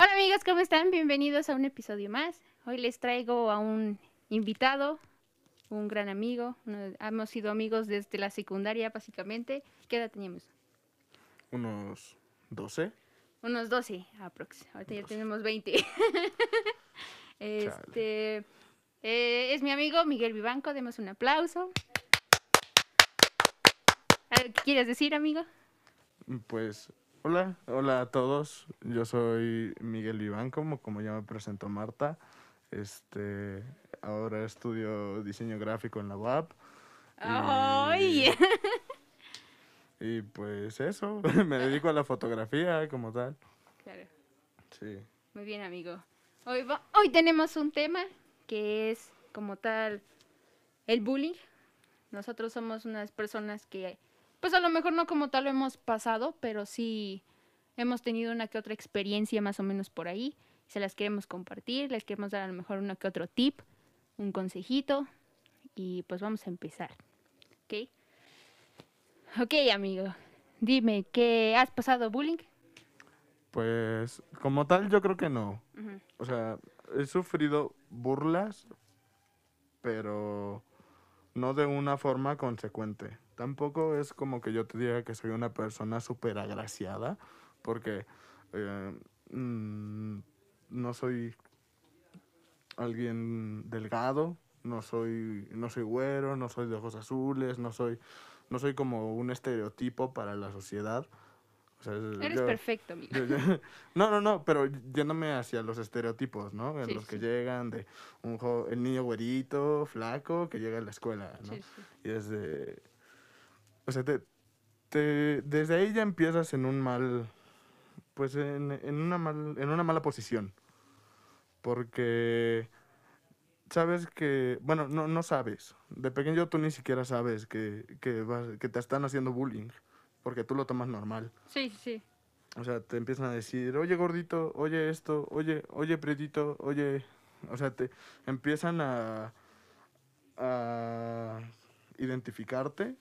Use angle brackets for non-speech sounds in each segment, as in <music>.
Hola amigos, ¿cómo están? Bienvenidos a un episodio más. Hoy les traigo a un invitado, un gran amigo. Uno- hemos sido amigos desde la secundaria, básicamente. ¿Qué edad teníamos? Unos 12. Unos 12 aprox. Ahorita ya tenemos 20. <laughs> este eh, es mi amigo Miguel Vivanco. Demos un aplauso. ¿Algo que quieres decir, amigo? Pues, hola, hola a todos. Yo soy Miguel Iván, como, como ya me presentó Marta. Este, ahora estudio diseño gráfico en la UAP. ¡Ay! Y <laughs> pues eso, <laughs> me dedico a la fotografía como tal. Claro. Sí. Muy bien, amigo. Hoy, va- hoy tenemos un tema que es como tal el bullying. Nosotros somos unas personas que, pues a lo mejor no como tal lo hemos pasado, pero sí hemos tenido una que otra experiencia más o menos por ahí. Se las queremos compartir, les queremos dar a lo mejor uno que otro tip, un consejito y pues vamos a empezar. ¿Ok? Ok, amigo. Dime, ¿qué has pasado bullying? Pues, como tal, yo creo que no. O sea, he sufrido burlas, pero no de una forma consecuente. Tampoco es como que yo te diga que soy una persona súper agraciada, porque eh, mm, no soy alguien delgado, no soy, no soy güero, no soy de ojos azules, no soy, no soy como un estereotipo para la sociedad. O sea, Eres yo- perfecto, amigo. yo- yo- <laughs> no, no, no, pero yéndome hacia los estereotipos, ¿no? En Sí, los que llegan de un jo- el niño güerito, flaco, que llega a la escuela, ¿no? Sí, sí. Y es de... O sea, te, te- desde ahí ya empiezas en un mal... Pues en, en una, mal, en una mala posición. Porque sabes que... Bueno, no, no sabes. De pequeño tú ni siquiera sabes que, que, vas- que te están haciendo bullying. Porque tú lo tomas normal. Sí, sí, sí. O sea, te empiezan a decir, oye gordito, oye esto, oye, oye pretito, oye... O sea, te empiezan a, a identificarte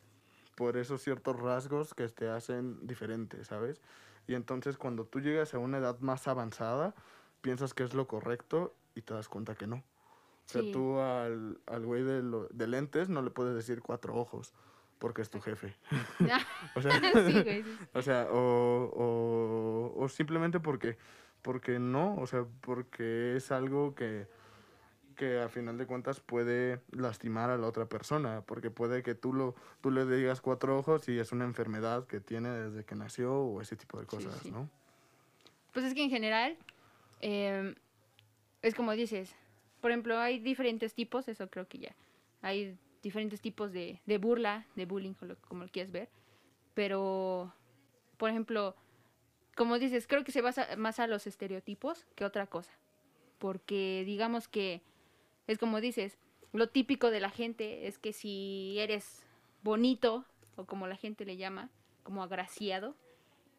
por esos ciertos rasgos que te hacen diferente, ¿sabes? Y entonces cuando tú llegas a una edad más avanzada, piensas que es lo correcto y te das cuenta que no. O sea, Sí. tú al, al güey de, lo- de lentes no le puedes decir cuatro ojos porque es tu jefe. <laughs> <laughs> O sea, <laughs> sí, güey. sí, sí. o sea, o, o, o simplemente porque, porque no, o sea, porque es algo que, que a final de cuentas puede lastimar a la otra persona, porque puede que tú, lo, tú le digas cuatro ojos y es una enfermedad que tiene desde que nació o ese tipo de cosas, sí. ¿no? Pues es que en general, em, es como dices, por ejemplo, hay diferentes tipos, eso creo que ya. Hay diferentes tipos de, de burla, de bullying, como lo quieras ver. Pero, por ejemplo, como dices, creo que se basa más a los estereotipos que otra cosa. Porque digamos que es como dices, lo típico de la gente es que si eres bonito, o como la gente le llama, como agraciado,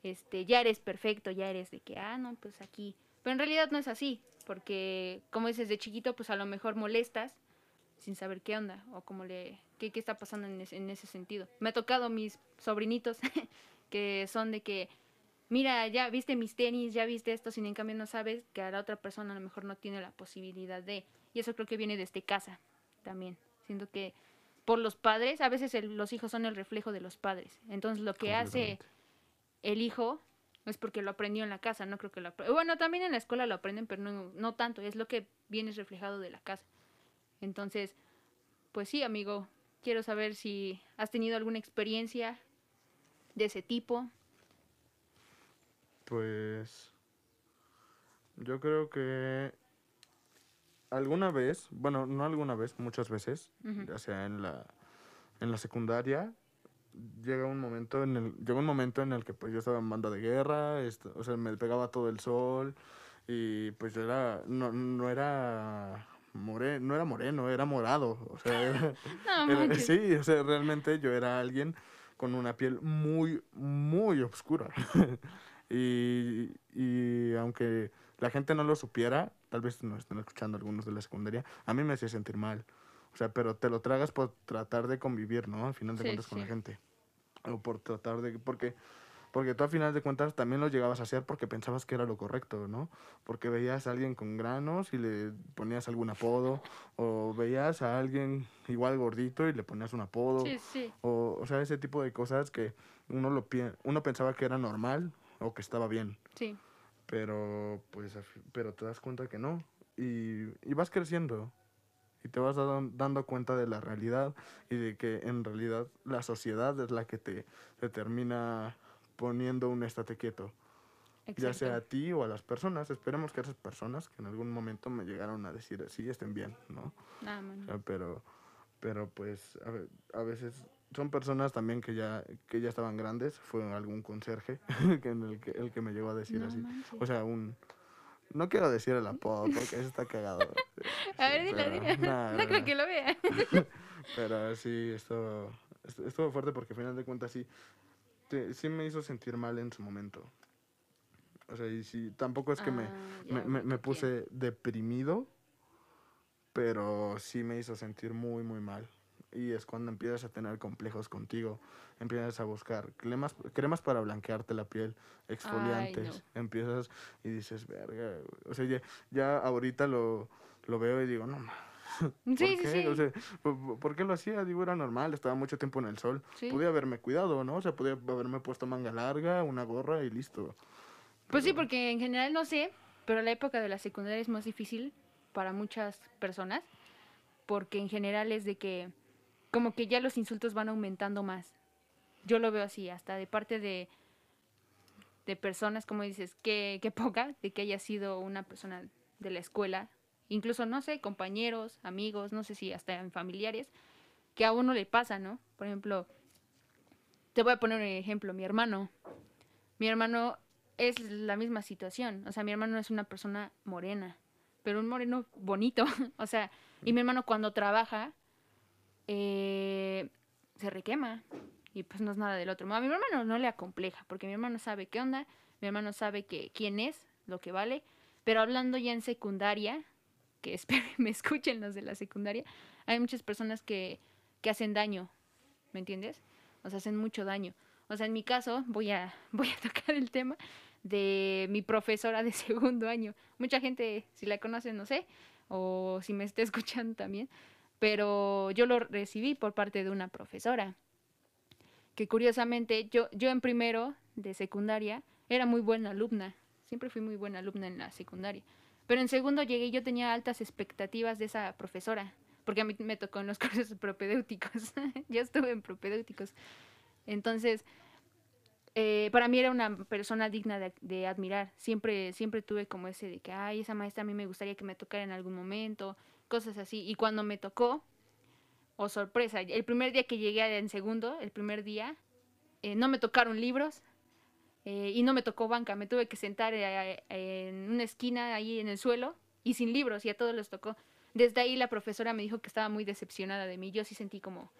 este, ya eres perfecto, ya eres de que, ah, no, pues aquí. Pero en realidad no es así, porque como dices de chiquito, pues a lo mejor molestas sin saber qué onda o cómo le, qué, qué está pasando en, ese- en ese sentido. Me ha tocado mis sobrinitos <laughs> que son de que, mira, ya viste mis tenis, ya viste esto, sin en cambio no sabes que a la otra persona a lo mejor no tiene la posibilidad de. Y eso creo que viene desde casa también. Siento que por los padres, a veces el- los hijos son el reflejo de los padres. Entonces lo que hace el hijo es porque lo aprendió en la casa, no creo que lo Bueno, también en la escuela lo aprenden, pero no, no tanto, es lo que viene reflejado de la casa. Entonces, pues sí, amigo, quiero saber si has tenido alguna experiencia de ese tipo. Pues yo creo que alguna vez, bueno, no alguna vez, muchas veces, Ujú. ya sea en la, en la secundaria, llega un momento en el, llegó un momento en el que pues yo estaba en banda de guerra, esto- o sea, me pegaba todo el sol y pues yo era, no, no era more, no era moreno, era morado, o sea, <laughs> era- No, era- sí, o sea, realmente yo era alguien con una piel muy, muy oscura. <laughs> y, y aunque la gente no lo supiera, tal vez nos estén escuchando algunos de la secundaria, a mí me hacía sentir mal. O sea, pero te lo tragas por tratar de convivir, ¿no? Al final de Sí, cuentas con la sí. gente. O por tratar de... Porque porque tú a final de cuentas también lo llegabas a hacer porque pensabas que era lo correcto, ¿no? Porque veías a alguien con granos y le ponías algún apodo, o veías a alguien igual gordito y le ponías un apodo, Sí, sí. o, o sea, ese tipo de cosas que uno, lo, uno pensaba que era normal o que estaba bien, Sí. Pero pues pero te das cuenta que no, y, y vas creciendo. Y te vas dando, dando cuenta de la realidad y de que en realidad la sociedad es la que te, te termina poniendo un estate quieto ya sea a Exacto. ti o a las personas. Esperemos que esas personas que en algún momento me llegaron a decir así estén bien, ¿no? Ah, O sea, pero, pero pues a, a veces son personas también que ya, que ya estaban grandes. Fue algún conserje <laughs> que en el, que, el que me llegó a decir No así. manches. O sea, un... No quiero decir el apodo porque eso está cagado. <laughs> A ver, dile. nah, No creo que lo vea. <laughs> Pero sí, estu- estuvo fuerte porque al final de cuentas sí, sí me hizo sentir mal en su momento. O sea, y sí, tampoco es que me, Ah, ya me, me- puse deprimido, pero sí me hizo sentir muy, muy mal. Y es cuando empiezas a tener complejos contigo, empiezas a buscar cremas, cremas para blanquearte la piel, exfoliantes, empiezas y dices, verga, o sea, ya, ya ahorita lo, lo veo y digo, no, ¿por Sí, sí, qué? sí. O sea, ¿por, por qué lo hacía? Digo, era normal, estaba mucho tiempo en el sol. Sí. Podía haberme cuidado, ¿no? O sea, podía haberme puesto manga larga, una gorra y listo. Pues sí, porque en general no sé, pero la época de la secundaria es más difícil para muchas personas, porque en general es de que como que ya los insultos van aumentando más. Yo lo veo así, hasta de parte de, de personas, como dices, que, que <laughs> poca, de que haya sido una persona de la escuela, incluso, no sé, compañeros, amigos, no sé si hasta en familiares, que a uno le pasa, ¿no? Por ejemplo, te voy a poner un ejemplo, mi hermano. Mi hermano es la misma situación. O sea, mi hermano es una persona morena, pero un moreno bonito. <laughs> o sea, y mi hermano cuando trabaja eh, se requema. Y pues no es nada del otro. A mi hermano no le acompleja, porque mi hermano sabe qué onda, mi hermano sabe que, quién es, lo que vale. Pero hablando ya en secundaria, que <laughs> espero me escuchen los de la secundaria, hay muchas personas que, que hacen daño, ¿me entiendes? O sea, hacen mucho daño. O sea, en mi caso, voy a, <laughs> voy a tocar el tema de mi profesora de <laughs> segundo año. Mucha gente, si la conocen, no sé, o si me está escuchando también, pero yo lo recibí por parte de una profesora, que curiosamente yo, yo en primero de secundaria era muy buena alumna, siempre fui muy buena alumna en la secundaria, pero en segundo llegué y yo tenía altas expectativas de esa profesora, porque a mí me tocó en los <laughs> cursos propedéuticos, <laughs> yo estuve en propedéuticos, entonces eh, para mí era una persona digna de, de admirar. Siempre, siempre tuve como ese de que, ay, esa maestra a mí me gustaría que me tocara en algún momento, cosas así. Y cuando me tocó, oh sorpresa, el primer día que llegué en segundo, el primer día, eh, no me tocaron libros eh, y no me tocó banca. Me tuve que sentar eh, en una esquina ahí en el suelo y sin libros y a todos les tocó. Desde ahí la profesora me dijo que estaba muy decepcionada de mí. Yo sí sentí como,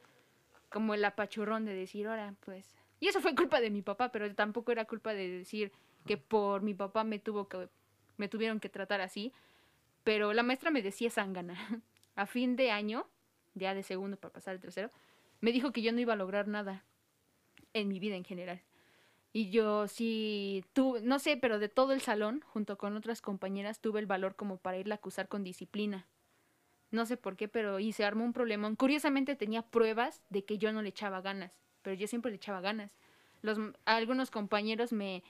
como el apachurrón de decir, ahora, pues... Y eso fue culpa de mi papá, pero tampoco era culpa de decir que por mi papá me tuvo que me tuvieron que tratar así. Pero la maestra me decía zángana. <laughs> A fin de año, ya de segundo para pasar al tercero, me dijo que yo no iba a lograr nada en mi vida en general. Y yo sí, tuve, no sé, pero de todo el salón, junto con otras compañeras, tuve el valor como para irla a acusar con disciplina. No sé por qué, pero y se armó un problema. Curiosamente tenía pruebas de que yo no le echaba ganas, pero yo siempre le echaba ganas. Los, algunos compañeros me...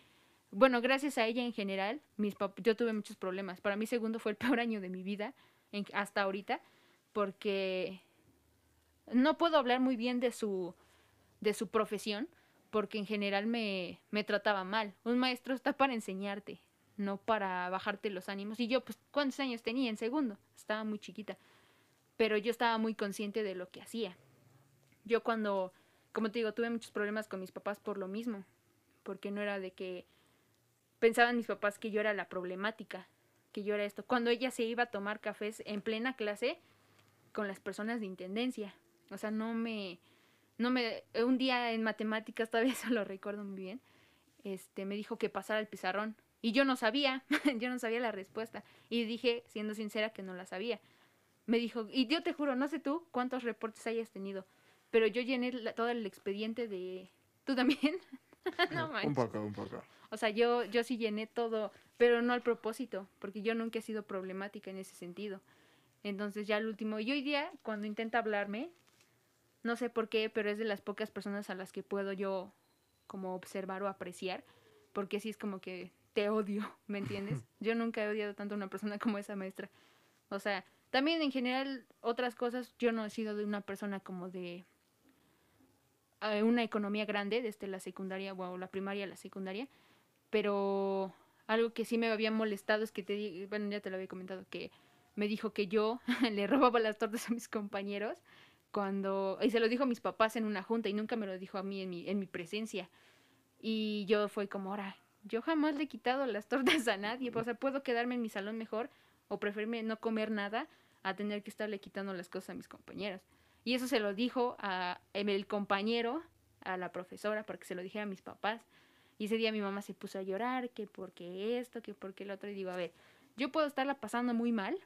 Bueno, gracias a ella en general, mis pap- yo tuve muchos problemas. Para mí segundo fue el peor <laughs> año de mi vida, hasta ahorita, porque no puedo hablar muy bien de su, de su profesión, porque en general me, me trataba mal. Un maestro está para enseñarte, no para bajarte los ánimos. Y yo, pues, ¿cuántos años tenía en segundo? Estaba muy chiquita. Pero yo estaba muy consciente de lo que hacía. Yo cuando, como te digo, tuve muchos problemas con mis papás por lo mismo. Porque no era de que pensaban mis papás que yo era la problemática, que yo era esto. Cuando ella se iba a tomar cafés en plena clase con las personas de intendencia. O sea, no me, no me, un día en matemáticas, <laughs> todavía eso lo recuerdo muy bien, este, me dijo que pasara el pizarrón. Y yo no sabía, <laughs> yo no sabía la respuesta. Y dije, siendo sincera, que no la sabía. Me dijo, y yo te juro, no sé tú cuántos reportes hayas tenido, pero yo llené todo el expediente de... ¿Tú también? <laughs> <laughs> no manches. Un poco, un poco. O sea, yo, yo sí llené todo, pero no al propósito, porque yo nunca he sido problemática en ese sentido. Entonces ya al último, y hoy día, cuando intenta hablarme, no sé por qué, pero es de las pocas personas a las que puedo yo como observar o apreciar, porque sí es como que te odio, <laughs> ¿me entiendes? <laughs> Yo nunca he odiado tanto a una persona como esa maestra. O sea, también en general otras cosas, yo no he sido de una persona como de una economía grande, desde la secundaria, o la primaria a la secundaria, pero algo que sí me había molestado es que te bueno, ya te lo había comentado, que me dijo que yo <laughs> le robaba las tortas a mis compañeros cuando, y se lo dijo a mis papás en una junta y nunca me lo dijo a mí en mi, en mi presencia. Y yo fue como, ahora, yo jamás le he quitado las tortas a nadie, o sea, puedo quedarme en mi salón mejor o preferirme no comer nada a tener que estarle quitando las cosas a mis compañeros. Y eso se lo dijo a em, el compañero, a la profesora, para que se lo dijera a mis papás. Y ese día mi mamá se puso a llorar, que porque esto, que porque el otro. Y digo, a ver, yo puedo estarla pasando muy mal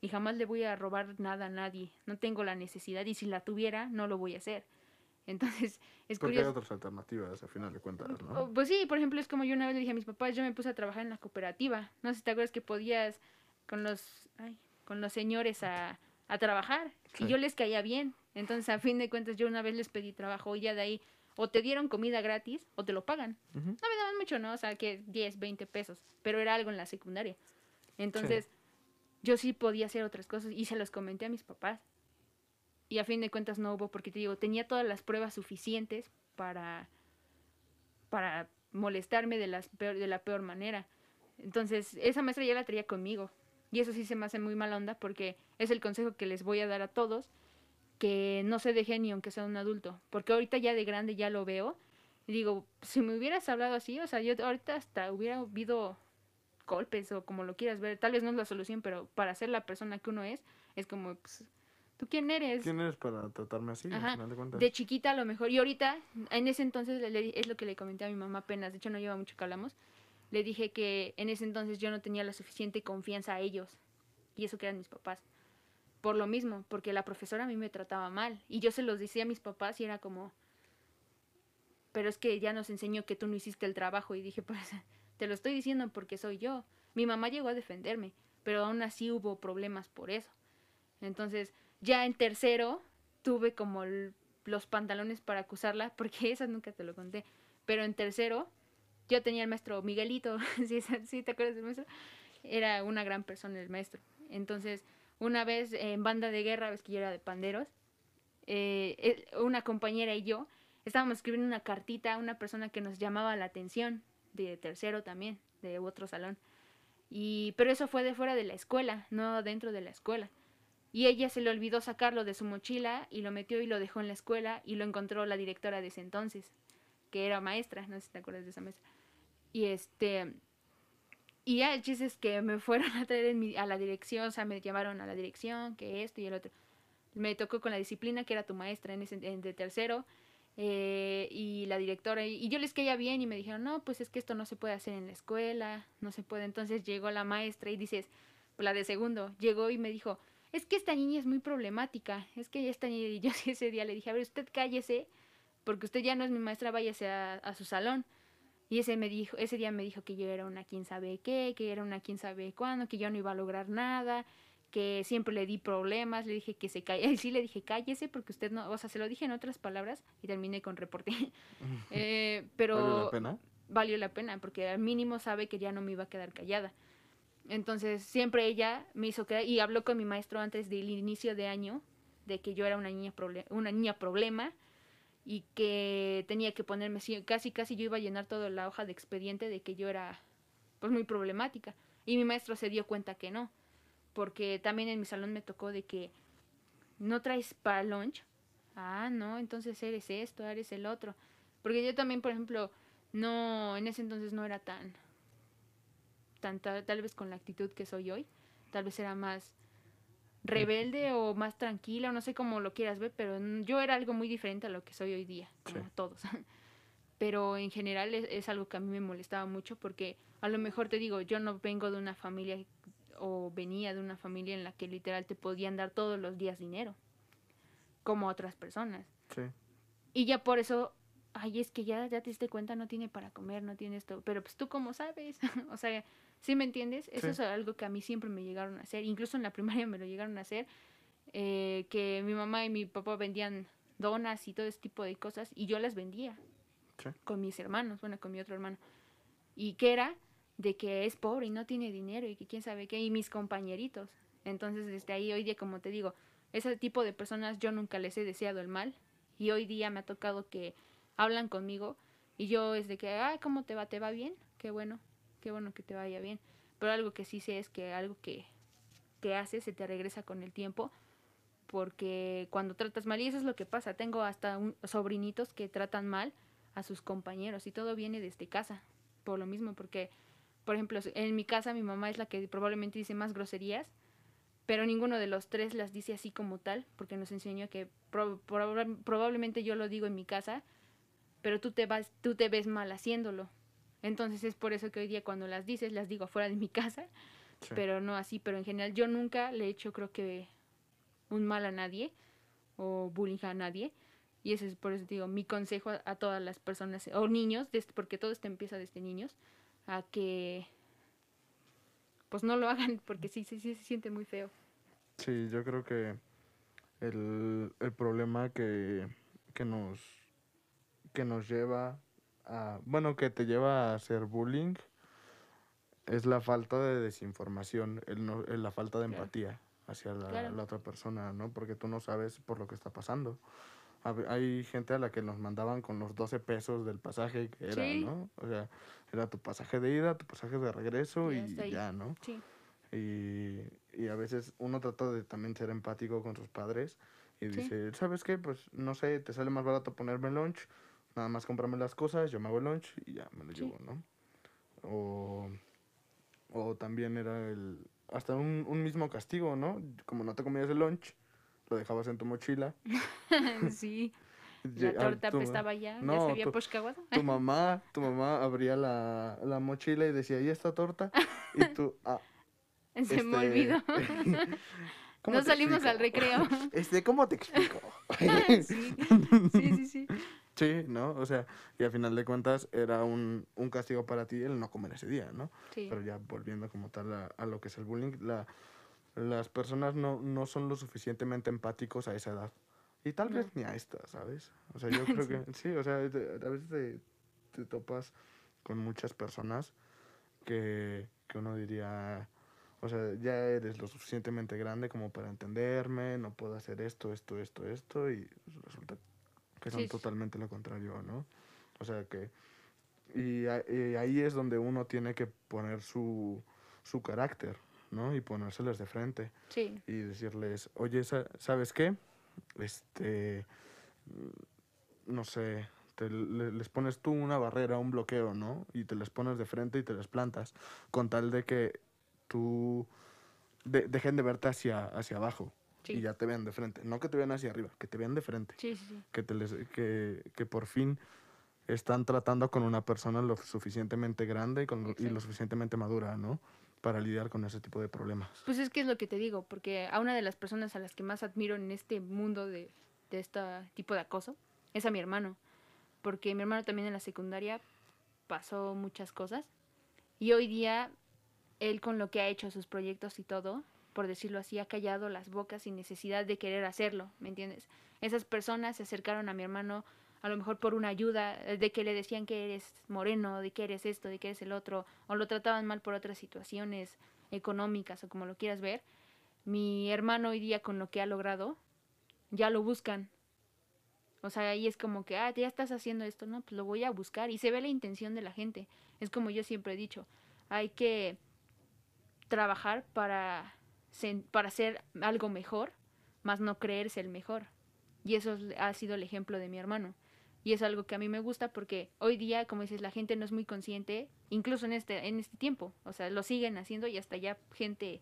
y jamás le voy a robar nada a nadie. No tengo la necesidad y si la tuviera, no lo voy a hacer. <laughs> Entonces, es Porque hay otras alternativas, a final de cuentas, ¿no? Pues sí, por ejemplo, es como yo una vez le dije a mis papás, yo me puse a trabajar en la cooperativa. No sé si te acuerdas que podías con los, ay, con los señores a, a trabajar Sí. y yo les caía bien. Entonces, a fin de cuentas, yo una vez les pedí trabajo y ya de ahí o te dieron comida gratis o te lo pagan. No me daban mucho, ¿no? O sea, que 10, 20 pesos, pero era algo en la secundaria. Entonces, yo sí podía hacer otras cosas y se los comenté a mis papás. Y a fin de cuentas no hubo, porque te digo, tenía todas las pruebas suficientes para, para molestarme de, las peor, de la peor manera. Entonces, esa maestra ya la traía conmigo. Y eso sí se me hace muy mala onda porque es el consejo que les voy a dar a todos, que no se dejen ni aunque sea un adulto. Porque ahorita ya de grande ya lo veo. Y digo, si me hubieras hablado así, o sea, yo ahorita hasta hubiera habido golpes o como lo quieras ver. Tal vez no es la solución, pero para ser la persona que uno es, es como, pues, ¿tú quién eres? ¿Quién eres para tratarme así, Ajá, al final de cuentas? De chiquita a lo mejor. Y ahorita, en ese entonces, es lo que le comenté a mi mamá apenas. De hecho, no lleva mucho que hablamos. Le dije que en ese entonces yo no tenía la suficiente confianza a ellos. Y eso que eran mis papás. Por lo mismo, porque la profesora a mí me trataba mal. Y yo se los decía a mis papás y era como... Pero es que ya nos enseñó que tú no hiciste el trabajo. Y dije, <laughs> pues, te lo estoy diciendo porque soy yo. Mi mamá llegó a defenderme, pero aún así hubo problemas por eso. Entonces, ya en tercero, tuve como los pantalones para acusarla, <laughs> porque esa nunca te lo conté. Pero en tercero, yo tenía el maestro Miguelito, <laughs> ¿sí, sí te acuerdas del maestro? Era una gran persona el maestro. Entonces, una vez en banda de guerra, ves que yo era de panderos, eh, una compañera y yo estábamos escribiendo una cartita a una persona que nos llamaba la atención, de tercero también, de otro salón. Y, pero eso fue de fuera de la escuela, no dentro de la escuela. Y ella se le olvidó sacarlo de su mochila y lo metió y lo dejó en la escuela y lo encontró la directora de ese entonces, que era maestra, no sé si te acuerdas de esa maestra. Y este y ya el que me fueron a traer en mi- a la dirección, o sea, me llamaron a la dirección, que esto y el otro. Me tocó con la disciplina que era tu maestra en ese de tercero eh, y la directora y, y yo les caía bien y me dijeron, "No, pues es que esto no se puede hacer en la escuela, no se puede." Entonces llegó la maestra y dices, la de segundo, llegó y me dijo, es que esta niña es muy problemática, es que esta niña, y yo <laughs> ese día le dije, a ver, usted cállese, porque usted ya no es mi maestra, váyase a, a su salón. Y ese, me dijo, ese día me dijo que yo era una quién sabe qué, que era una quién sabe cuándo, que yo no iba a lograr nada, que siempre le di problemas, le dije que se calle, <laughs> sí le dije cállese porque usted no, o sea, se lo dije en otras palabras y terminé con reporte. <laughs> Eh, pero ¿Vale la pena? valió la pena porque al mínimo sabe que ya no me iba a quedar callada. Entonces siempre ella me hizo quedar y habló con mi maestro antes del inicio de año de que yo era una niña una niña problema y que tenía que ponerme casi casi yo iba a llenar toda la hoja de expediente de que yo era pues muy problemática. Y mi maestro se dio cuenta que no porque también en mi salón me tocó de que no traes para lunch ah no entonces eres esto eres el otro porque yo también por ejemplo no en ese entonces no era tan tan ta- tal vez con la actitud que soy hoy tal vez era más rebelde o más tranquila o no sé cómo lo quieras ver pero yo era algo muy diferente a lo que soy hoy día como Sí. todos <laughs> pero en general es, es algo que a mí me molestaba mucho porque a lo mejor te digo yo no vengo de una familia o venía de una familia en la que literal te podían dar todos los días dinero como otras personas Sí. y ya por eso ay, es que ya, ya te diste cuenta, no tiene para comer, no tiene esto, pero pues tú cómo sabes, <laughs> o sea, ¿sí me entiendes? Eso es algo que a mí siempre me llegaron a hacer, incluso en la <laughs> primaria me lo llegaron a hacer, eh, que mi mamá y mi papá vendían donas y todo ese tipo de cosas y yo las vendía con mis hermanos, bueno, con mi otro hermano. Y que era de que es pobre y no tiene dinero y que quién sabe qué, y mis compañeritos. Entonces, desde ahí, hoy día, como te digo, ese tipo de personas yo nunca les he deseado el mal y hoy día me ha tocado que hablan conmigo y yo es de que, ay, ¿cómo te va? ¿Te va bien? Qué bueno, qué bueno que te vaya bien. Pero algo que sí sé es que algo que, que haces se te regresa con el tiempo porque cuando tratas mal, y eso es lo que pasa, tengo hasta un, sobrinitos que tratan mal a sus compañeros y todo viene desde casa, por lo mismo, porque, por ejemplo, en mi casa mi mamá es la que probablemente dice más groserías pero ninguno de los tres las dice así como tal, porque nos enseñó que probablemente yo lo digo en mi casa, pero tú te vas, tú te ves mal haciéndolo. Entonces es por eso que hoy día cuando las dices, las digo fuera de mi <laughs> casa, pero no así, pero en general yo nunca le he hecho creo que un mal a nadie o bullying a nadie. Y ese es por eso digo, mi consejo a, a todas las personas, o niños, porque todo esto empieza desde niños, a que pues no lo hagan <laughs> porque sí, sí, sí se siente muy feo. Sí, yo creo que el, el problema que, que, nos, que nos lleva a, bueno, que te lleva a hacer bullying es la falta de desinformación, el no, la falta de empatía hacia la, la, otra persona, ¿no? Porque tú no sabes por lo que está pasando hay gente a la que nos mandaban con los 12 pesos del pasaje que era, ¿no? O sea, era tu pasaje de ida, tu pasaje de regreso y, ya, ¿no? Sí. Y, y, a veces uno trata de también ser empático con sus padres y dice, ¿sabes qué? Pues no sé, te sale más barato ponerme lunch, nada más comprarme las cosas, yo me hago el lunch y ya me lo llevo, ¿no? O, o también era el, hasta un, un mismo castigo, ¿no? Como no te comías el lunch, lo dejabas en tu mochila. <laughs> sí. La torta estaba ya, no, ya se había tu, tu <laughs> mamá, tu mamá abría la, la mochila y decía, ¿y esta torta? Y tú, <laughs> ah. Se me este, olvidó. no salimos al recreo. Este, ¿cómo te explico? sí, sí, sí, sí. Sí, ¿no? O sea, y al final de cuentas era un, un castigo para ti el no comer ese día, ¿no? Sí. Pero ya volviendo como tal a, a lo que es el bullying, la, las personas no, no son lo suficientemente empáticos a esa edad. Y tal vez ni a esta, ¿sabes? O sea, yo <laughs> creo que sí, o sea, a veces te, te, topas con muchas personas que, que uno diría, o sea, ya eres lo suficientemente grande como para entenderme, no puedo hacer esto, esto, esto, esto, y resulta que son totalmente lo contrario, ¿no? O sea que, y, y, ahí es donde uno tiene que poner su, su carácter, ¿no? Y ponérseles de frente. Sí. Y decirles, oye, ¿sabes qué? Este, no sé, te, les pones tú una barrera, un bloqueo, ¿no? Y te les pones de frente y te les plantas, con tal de que tú dejen de verte hacia, hacia abajo. Y ya te vean de frente. No que te vean hacia arriba, que te vean de frente. Sí, sí, Que, te les, que, que por fin están tratando con una persona lo suficientemente grande y, con, y lo suficientemente madura, ¿no? para lidiar con ese tipo de problemas. Pues es que es lo que te digo, porque a una de las personas a las que más admiro en este mundo de, de este tipo de acoso es a mi hermano, porque mi hermano también en la secundaria pasó muchas cosas y hoy día él con lo que ha hecho sus proyectos y todo, por decirlo así, ha callado las bocas sin necesidad de querer hacerlo, ¿me entiendes? Esas personas se acercaron a mi hermano a lo mejor por una ayuda, eh, de que le decían que eres moreno, de que eres esto, de que eres el otro, o lo trataban mal por otras situaciones económicas o como lo quieras ver, mi hermano hoy día con lo que ha logrado, ya lo buscan. O sea, ahí es como que, ah, ya estás haciendo esto, ¿no? Pues lo voy a buscar. Y se ve la intención de la gente. Es como yo siempre he dicho, hay que trabajar para, para ser algo mejor, más no creerse el mejor. Y eso ha sido el ejemplo de mi hermano. Y es algo que a mí me gusta porque hoy día, como dices, la gente no es muy consciente, incluso en este, en este tiempo. O sea, lo siguen haciendo y hasta ya gente,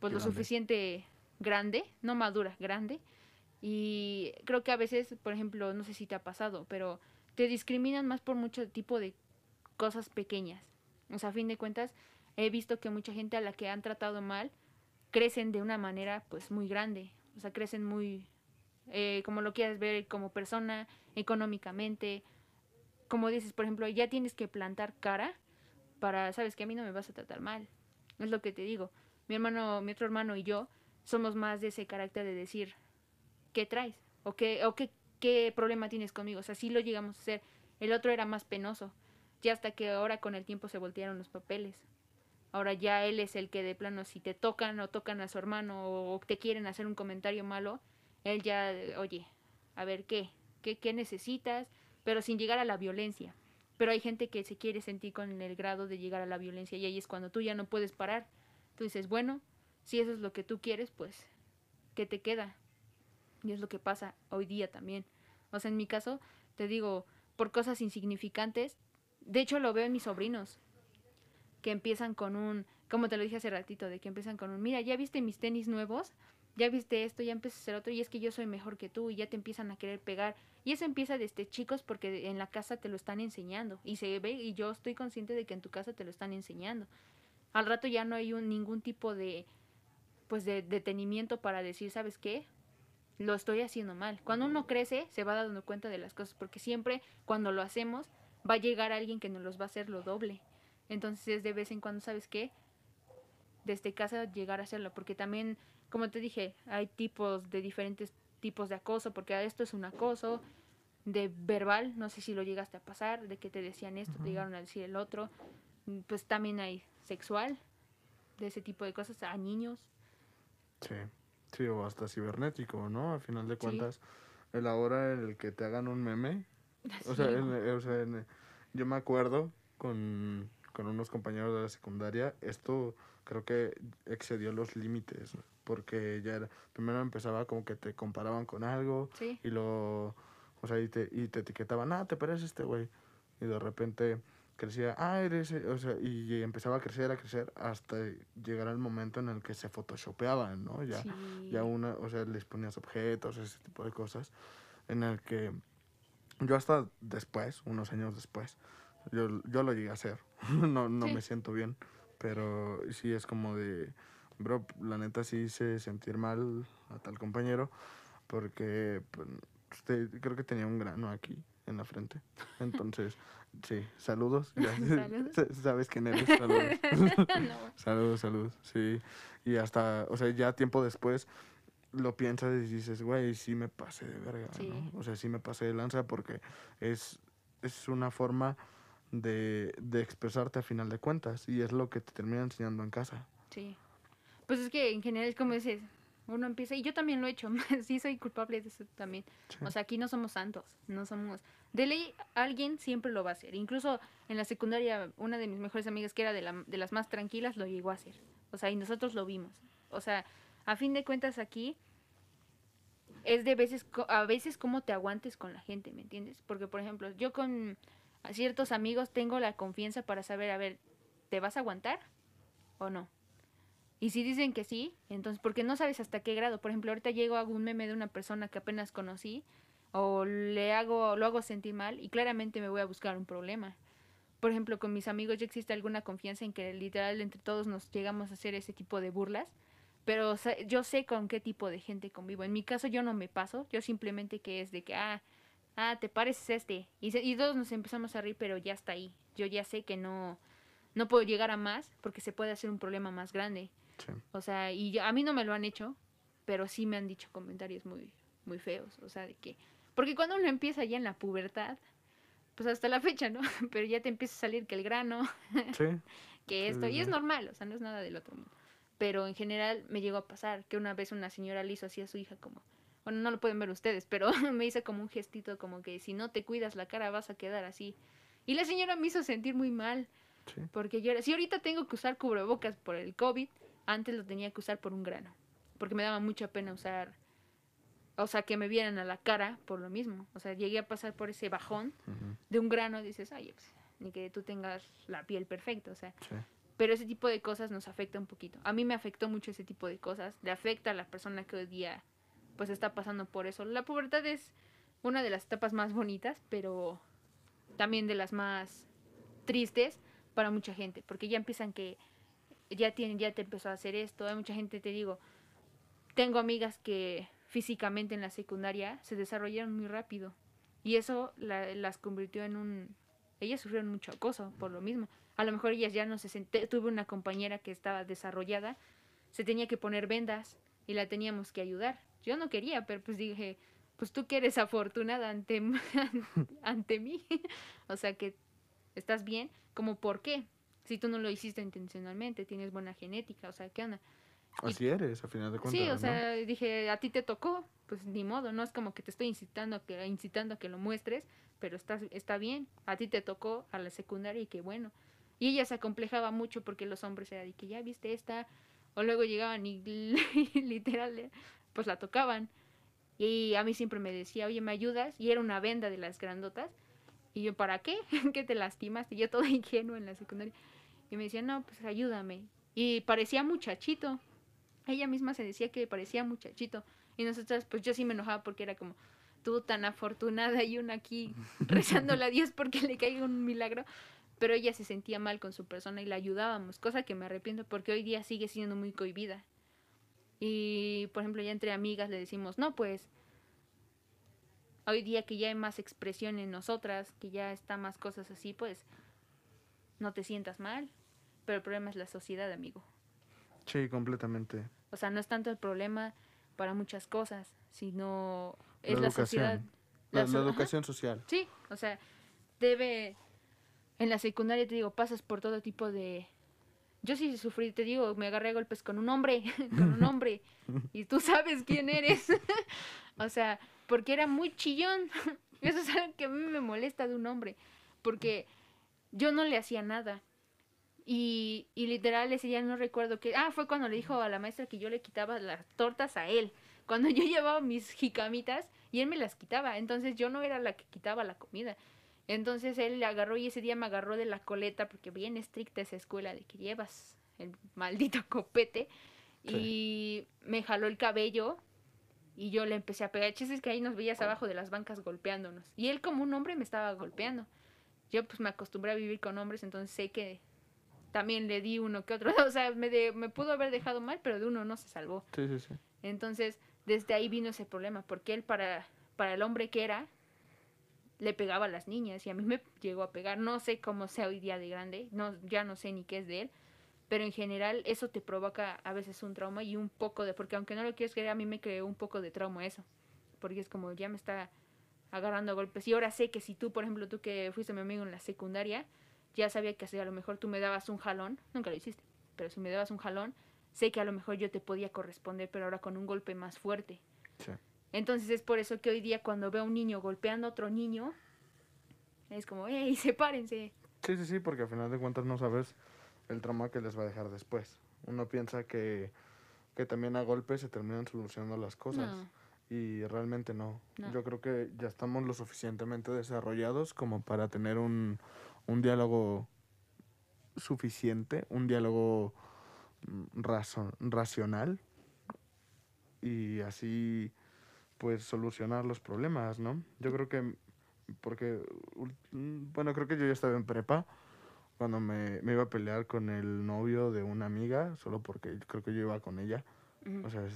pues lo suficiente grande, no madura, grande. Y creo que a veces, por ejemplo, no sé si te ha pasado, pero te discriminan más por mucho tipo de cosas pequeñas. O sea, a fin de cuentas, he visto que mucha gente a la que han tratado mal crecen de una manera pues muy grande. O sea, crecen muy, eh, como lo quieras ver, como persona, económicamente, como dices, por ejemplo, ya tienes que plantar cara para, sabes que a mí no me vas a tratar mal. Es lo que te digo. Mi hermano, mi otro hermano y yo somos más de ese carácter de decir, ¿qué traes? ¿O qué, o qué, qué problema tienes conmigo? O sea, sí lo llegamos a hacer. El otro era más penoso. Ya hasta que ahora con el tiempo se voltearon los papeles. Ahora ya él es el que de plano si te tocan o tocan a su hermano o te quieren hacer un comentario malo, él ya, oye, a ver qué, qué, qué necesitas, pero sin llegar a la violencia. Pero hay gente que se quiere sentir con el grado de llegar a la violencia y ahí es cuando tú ya no puedes parar. Tú dices, bueno, si eso es lo que tú quieres, pues, ¿qué te queda? Y es lo que pasa hoy día también. O sea, en mi caso, te digo, por cosas insignificantes, de hecho lo veo en mis sobrinos, que empiezan con un, como te lo dije hace ratito, de que empiezan con un, mira, ya viste mis tenis nuevos, ya viste esto, ya empiezas a hacer otro, y es que yo soy mejor que tú, y ya te empiezan a querer pegar. Y eso empieza desde chicos porque en la casa te lo están enseñando, y se ve, y yo estoy consciente de que en tu casa te lo están enseñando. Al rato ya no hay un, ningún tipo de, pues de detenimiento para decir, ¿sabes qué? Lo estoy haciendo mal. Cuando uno crece, se va dando cuenta de las cosas, porque siempre cuando lo hacemos, va a llegar alguien que nos los va a hacer lo doble. Entonces, de vez en cuando, ¿sabes qué? Desde casa llegar a hacerlo, porque también, como te dije, hay tipos de diferentes tipos de acoso, porque esto es un acoso de verbal, no sé si lo llegaste a pasar, de que te decían esto, te llegaron a decir el otro, pues también hay sexual, de ese tipo de cosas, a niños. Sí, sí, o hasta cibernético, ¿no? Al final de cuentas, el ahora en el que te hagan un meme, <laughs> o sea, Sí. o sea, yo me acuerdo con, con unos compañeros de la secundaria, esto creo que excedió los límites, porque ya era, primero empezaba como que te comparaban con algo Sí, y lo, o sea, y te, y te etiquetaban, ah, te pareces este güey, y de repente crecía, ah, eres, e-", o sea, y empezaba a crecer, a crecer, hasta llegar al momento en el que se photoshopeaban, ¿no? Ya, sí. ya una, o sea, les ponías objetos, ese tipo de cosas, en el que yo hasta después, unos años después, yo, yo lo llegué a hacer, <laughs> no, no Sí. me siento bien, pero sí es como de, bro, la neta sí hice sentir mal a tal compañero, porque pues, usted, creo que tenía un grano aquí en la frente, <laughs> entonces, sí, saludos, <laughs> Saludos. sa- sabes quién eres, saludos. No, Saludos, saludos, sí. Y hasta, o sea, ya tiempo después lo piensas y dices, güey, sí me pasé de verga, Sí. ¿no? O sea, sí me pasé de lanza porque es, es una forma de, de expresarte a final de cuentas y es lo que te termina enseñando en casa. Sí. Pues es que en general es como dices, uno empieza, y yo también lo he hecho, <laughs> sí soy culpable de eso también. Sí. O sea, aquí no somos santos, no somos... De ley, alguien siempre lo va a hacer. Incluso en la secundaria, una de mis mejores amigas, que era de, la- de las más tranquilas, lo llegó a hacer. O sea, y nosotros lo vimos. O sea, a fin de cuentas aquí es de veces, a veces cómo te aguantes con la gente, ¿me entiendes? Porque, por ejemplo, yo con a ciertos amigos tengo la confianza para saber, a ver, ¿te vas a aguantar o no? Y si dicen que sí, entonces, porque no sabes hasta qué grado. Por ejemplo, ahorita llego, hago un meme de una persona que apenas conocí, o le hago, lo hago sentir mal, y claramente me voy a buscar un problema. Por ejemplo, con mis amigos ya existe alguna confianza en que literal entre todos nos llegamos a hacer ese tipo de burlas, pero yo sé con qué tipo de gente convivo. En mi caso yo no me paso, yo simplemente que es de que, ah, ah, te pareces este. Y, se- y todos nos empezamos a reír, pero ya está ahí. Yo ya sé que no, no puedo llegar a más porque se puede hacer un problema más grande. Sí. O sea, y yo- a mí no me lo han hecho, pero sí me han dicho comentarios muy, muy feos. O sea, de que. Porque cuando uno empieza ya en la pubertad, pues hasta la fecha, ¿no? <laughs> Pero ya te empieza a salir que el grano, <laughs> Sí, que Sí, esto, y es normal, o sea, no es nada del otro mundo. Pero en general me llegó a pasar que una vez una señora le hizo así a su hija como, bueno, no lo pueden ver ustedes, pero <laughs> me hizo como un gestito como que si no te cuidas la cara vas a quedar así. Y la señora me hizo sentir muy mal, sí. porque yo era, si ahorita tengo que usar cubrebocas por el COVID, antes lo tenía que usar por un grano, porque me daba mucha pena usar, o sea, que me vieran a la cara por lo mismo. O sea, llegué a pasar por ese bajón de un grano, dices, ay, pues, ni que tú tengas la piel perfecta, o sea, sí. pero ese tipo de cosas nos afecta un poquito. A mí me afectó mucho ese tipo de cosas. Le afecta a la persona que hoy día pues está pasando por eso. La pubertad es una de las etapas más bonitas, pero también de las más tristes para mucha gente, porque ya empiezan que ya tienen ya te empezó a hacer esto, hay mucha gente te digo, tengo amigas que físicamente en la secundaria se desarrollaron muy rápido y eso la- las convirtió en un ellas sufrieron mucho acoso por lo mismo. A lo mejor ellas ya no se senté, tuve una compañera que estaba desarrollada, se tenía que poner vendas y la teníamos que ayudar. Yo no quería, pero pues dije, pues tú que eres afortunada ante, <laughs> ante mí, <laughs> o sea que estás bien, como por qué, si tú no lo hiciste intencionalmente, tienes buena genética, o sea, ¿qué onda? Así eres, a final de cuentas. Sí, o sea, dije, a ti te tocó, pues ni modo, no es como que te estoy incitando a que, incitando a que lo muestres, pero está, está bien, a ti te tocó a la secundaria y qué bueno. Y ella se acomplejaba mucho porque los hombres era de que ya viste esta, o luego llegaban y, <laughs> literal, pues la tocaban. Y a mí siempre me decía, oye, ¿me ayudas? Y era una venda de las grandotas. Y yo, ¿para qué? <laughs> ¿Qué te lastimaste? Yo todo <laughs> ingenuo en la secundaria. Y me decía, no, pues ayúdame. Y parecía muchachito. Ella misma se decía que parecía muchachito. Y nosotras, pues yo sí me enojaba porque era como, tú tan afortunada y una aquí <laughs> rezándole a Dios porque le caiga un milagro. Pero ella se sentía mal con su persona y la ayudábamos, cosa que me arrepiento porque hoy día sigue siendo muy cohibida. Y, por ejemplo, ya entre amigas le decimos, no, pues, hoy día que ya hay más expresión en nosotras, que ya está más cosas así, pues, no te sientas mal. Pero el problema es la sociedad, amigo. Sí, completamente. O sea, no es tanto el problema para muchas cosas, sino es la, sociedad. La, educación social. Sí, o sea, debe... En la secundaria, te digo, pasas por todo tipo de... Yo sí sufrí, te digo, me agarré a golpes con un hombre, <laughs> con un hombre, y tú sabes quién eres. <laughs> o sea, porque era muy chillón. <laughs> Eso es algo que a mí me molesta de un hombre, porque yo no le hacía nada. Y, y literal ese día no recuerdo que... Ah, fue cuando le dijo a la maestra que yo le quitaba las tortas a él. Cuando yo llevaba mis jicamitas y él me las quitaba. Entonces yo no era la que quitaba la comida. Entonces él le agarró y ese día me agarró de la coleta porque bien estricta esa escuela de que llevas el maldito <laughs> copete. Y me jaló el cabello y yo le empecé a pegar. es que ahí nos veías abajo de las bancas golpeándonos. Y él como un hombre me estaba golpeando. Yo pues me acostumbré a vivir con hombres, entonces sé que también le di uno que otro. <laughs> O sea, me, me pudo haber dejado mal, pero de uno no se salvó. Sí, sí, sí. Entonces, desde ahí vino ese problema, porque él para, para el hombre que era, le pegaba a las niñas y a mí me llegó a pegar. No sé cómo sea hoy día de grande, no, ya no sé ni qué es de él, pero en general eso te provoca a veces un trauma y un poco de, porque aunque no lo quieras creer, a mí me creó un poco de trauma eso, porque es como ya me está agarrando golpes y ahora sé que si tú, por ejemplo, tú que fuiste mi amigo en la secundaria, ya sabía que así a lo mejor tú me dabas un jalón, nunca lo hiciste, pero si me dabas un jalón, sé que a lo mejor yo te podía corresponder, pero ahora con un golpe más fuerte. Entonces es por eso que hoy día cuando veo a un niño golpeando a otro niño, es como, ¡ey, <laughs> sepárense! Sí, sí, sí, porque al final de cuentas no sabes el trauma que les va a dejar después. Uno piensa que, que también a golpes se terminan solucionando las cosas. Y realmente no. Yo creo que ya estamos lo suficientemente desarrollados como para tener un, un diálogo suficiente, un diálogo mm, racional y así pues solucionar los problemas, ¿no? Yo creo que porque bueno, creo que yo ya estaba en prepa cuando me, me iba a pelear con el novio de una amiga, solo porque creo que yo iba con ella. O sea,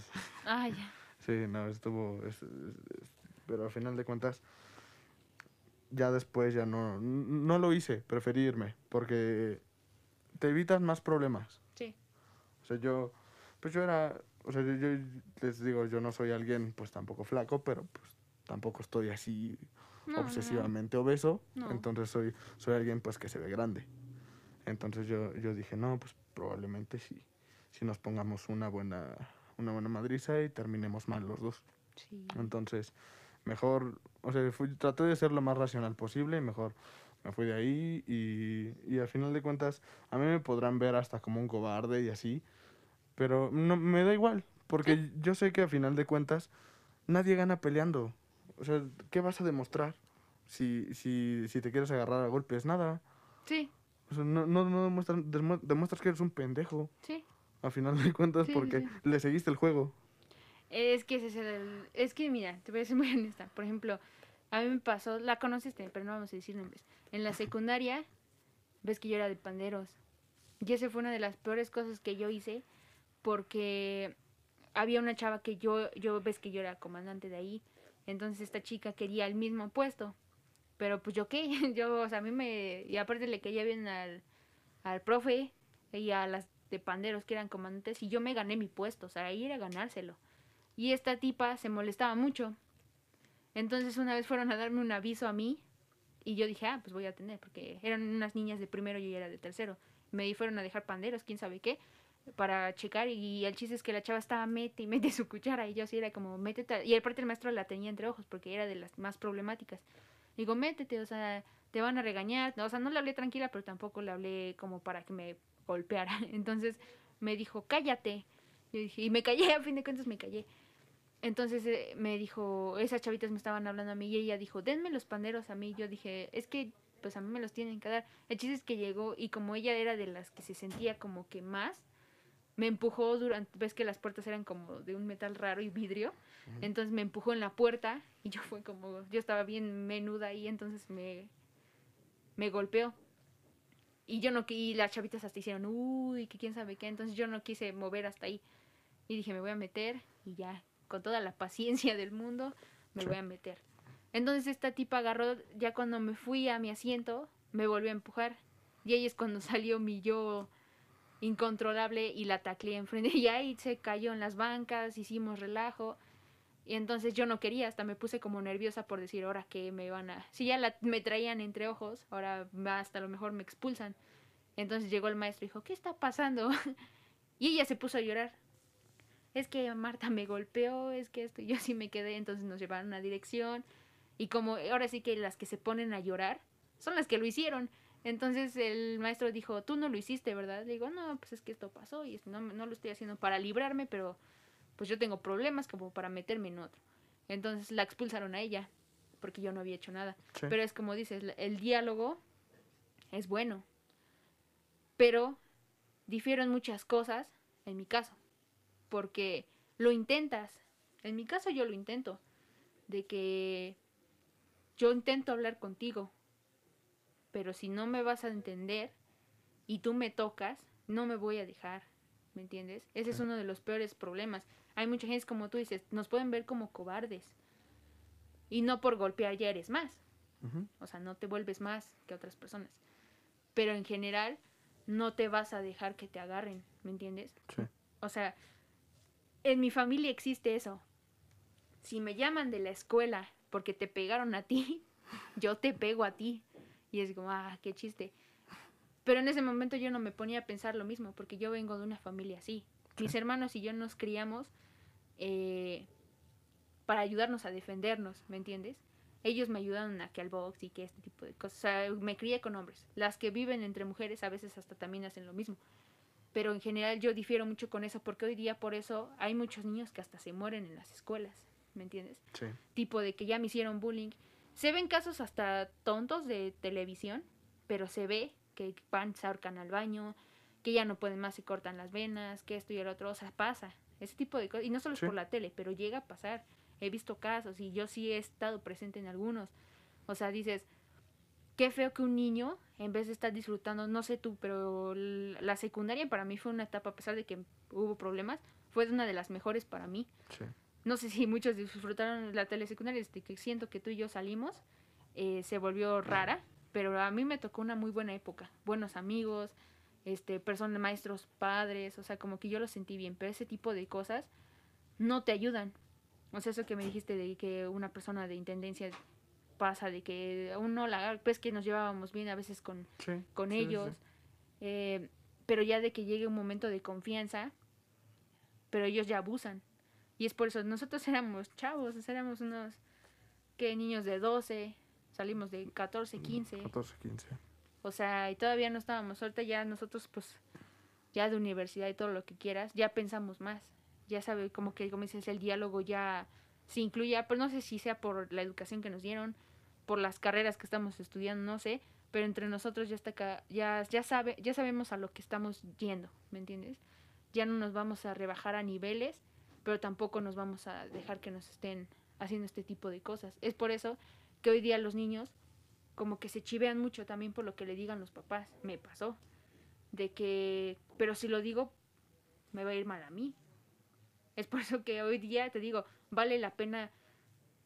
ah, <laughs> ya. Sí, no, estuvo pero al final de cuentas ya después ya no, no lo hice, preferí irme, porque te evitas más problemas. Sí. O sea, yo, pues yo era, o sea, yo, les digo, yo no soy alguien pues tampoco flaco, pero pues tampoco estoy así obsesivamente obeso, entonces soy, soy alguien pues que se ve grande. Entonces yo, yo dije, no, pues probablemente sí, si nos pongamos una buena, una buena madriza y terminemos mal los dos. Sí. Entonces, mejor, o sea, fui, traté de ser lo más racional posible y mejor me fui de ahí y, y al final de cuentas a mí me podrán ver hasta como un cobarde y así, pero no me da igual, porque yo sé que al final de cuentas nadie gana peleando. O sea, ¿qué vas a demostrar si, si, si te quieres agarrar a golpes? Nada. Sí. O sea, no, no, no demuestras, demuestras que eres un pendejo. Sí. A final de cuentas, porque le seguiste el juego. Es que ese es el... Es que mira, te voy a ser muy <laughs> honesta. Por ejemplo, a mí me pasó, la conociste, pero no vamos a decir nombres. En la secundaria, ves que yo era de panderos. Y esa fue una de las peores cosas que yo hice porque había una chava que yo, yo ves que yo era comandante de ahí. Entonces esta chica quería el mismo puesto. Pero pues yo qué, <laughs> yo, o sea, a mí me... Y aparte le caía bien al, al profe y a las de panderos que eran comandantes y yo me gané mi puesto, o sea, ir a ganárselo. Y esta tipa se molestaba mucho. Entonces una vez fueron a darme un aviso a mí y yo dije, ah, pues voy a tener, porque eran unas niñas de primero y yo era de tercero. Me fueron a dejar panderos, quién sabe qué, para checar y el chiste es que la chava estaba mete y mete su cuchara y yo así era como, métete. Y aparte el maestro la tenía entre ojos porque era de las más problemáticas. Digo, métete, o sea, te van a regañar. O sea, no le hablé tranquila, pero tampoco le hablé como para que me golpeara. <laughs> Entonces me dijo, cállate. Yo dije, y me callé, a fin de cuentas me callé. Entonces eh, me dijo, esas chavitas me estaban hablando a mí y ella dijo, denme los panderos a mí. Yo dije, es que pues a mí me los tienen que dar. El chiste es que llegó y como ella era de las que se sentía como que más, me empujó durante, ves que las puertas eran como de un metal raro y vidrio, entonces me empujó en la puerta y yo fue como, yo estaba bien menuda ahí, entonces me, me golpeó. Y yo no, y las chavitas hasta hicieron, uy, que quién sabe qué, entonces yo no quise mover hasta ahí. Y dije, me voy a meter y ya, con toda la paciencia del mundo, me voy a meter. Entonces esta tipa agarró, ya cuando me fui a mi asiento, me volvió a empujar. Y ahí es cuando <laughs> salió mi yo incontrolable y la tacleé enfrente. <laughs> Y ahí se cayó en las bancas, hicimos relajo. Y entonces yo no quería, hasta me puse como nerviosa por decir, ahora que me van a... Si ya me traían entre ojos, ahora hasta lo mejor me expulsan. Entonces llegó el maestro y dijo, ¿qué está pasando? <laughs> y ella se puso a llorar. Es que Marta me golpeó, es que esto, <laughs> yo así me quedé, entonces nos llevaron a dirección. Y como ahora sí que las que se ponen a llorar son las que lo hicieron. Entonces el maestro dijo, tú no lo hiciste, ¿verdad? Le digo, no, pues es que esto pasó y no, no lo estoy haciendo para librarme, pero pues yo tengo problemas como para meterme en otro. Entonces la expulsaron a ella, porque yo no había hecho nada. Pero es como dices, el diálogo es bueno, pero difieren muchas cosas en mi caso, porque lo intentas. En mi caso yo lo intento, de que yo intento hablar contigo, pero si no me vas a entender y tú me tocas, no me voy a dejar, ¿me entiendes? Ese es uno de los peores problemas hay mucha gente, como tú dices, nos pueden ver como cobardes. Y no por golpear ya eres más. O sea, no te vuelves más que otras personas. Pero en general, no te vas a dejar que te agarren, ¿me entiendes? Sí. O sea, en mi familia existe eso. Si me llaman de la escuela porque te pegaron a ti, <laughs> yo te pego a ti. Y es como, ah, qué chiste. Pero en ese momento yo no me ponía a pensar lo mismo, porque yo vengo de una familia así. Mis hermanos y yo nos criamos eh, para ayudarnos a defendernos, ¿me entiendes? Ellos me ayudaron a que al box y que este tipo de cosas. O sea, me crié con hombres. Las que viven entre mujeres a veces hasta también hacen lo mismo. Pero en general yo difiero mucho con eso porque hoy día por eso hay muchos niños que hasta se mueren en las escuelas, ¿me entiendes? Sí. Tipo de que ya me hicieron bullying. Se ven casos hasta tontos de televisión, pero se ve que van, se ahorcan al baño, que ya no pueden más, y cortan las venas, que esto y el otro, o sea, pasa. Ese tipo de cosas. Y no solo es por la tele, pero llega a pasar. He visto casos y yo sí he estado presente en algunos. O sea, dices, qué feo que un niño, en vez de estar disfrutando, no sé tú, pero la secundaria para mí fue una etapa, a pesar de que hubo problemas, fue una de las mejores para mí. No sé si muchos disfrutaron la tele secundaria, desde que siento que tú y yo salimos, eh, se volvió rara, pero a mí me tocó una muy buena época. Buenos amigos, este, personas, maestros, padres, o sea, como que yo lo sentí bien, pero ese tipo de cosas no te ayudan. O sea, eso que me dijiste de que una persona de intendencia pasa, de que uno, la, pues que nos llevábamos bien a veces con, con ellos, eh, pero ya de que llegue un momento de confianza, pero ellos ya abusan. Y es por eso, nosotros éramos chavos, éramos unos, que niños de 12, salimos de 14, 15. 14, 15. O sea, y todavía no estábamos. Ahorita ya nosotros, pues, ya de universidad y todo lo que quieras, ya pensamos más. Ya sabe, como que, como dices, el diálogo ya se incluye, pues no sé si sea por la educación que nos dieron, por las carreras que estamos estudiando, no sé, pero entre nosotros ya está acá, ya, ya sabe, ya sabemos a lo que estamos yendo, ¿me entiendes? Ya no nos vamos a rebajar a niveles, pero tampoco nos vamos a dejar que nos estén haciendo este tipo de cosas. Es por eso que hoy día los niños como que se chivean mucho también por lo que le digan los papás. Me pasó. De que, pero si lo digo, me va a ir mal a mí. Es por eso que hoy día te digo, vale la pena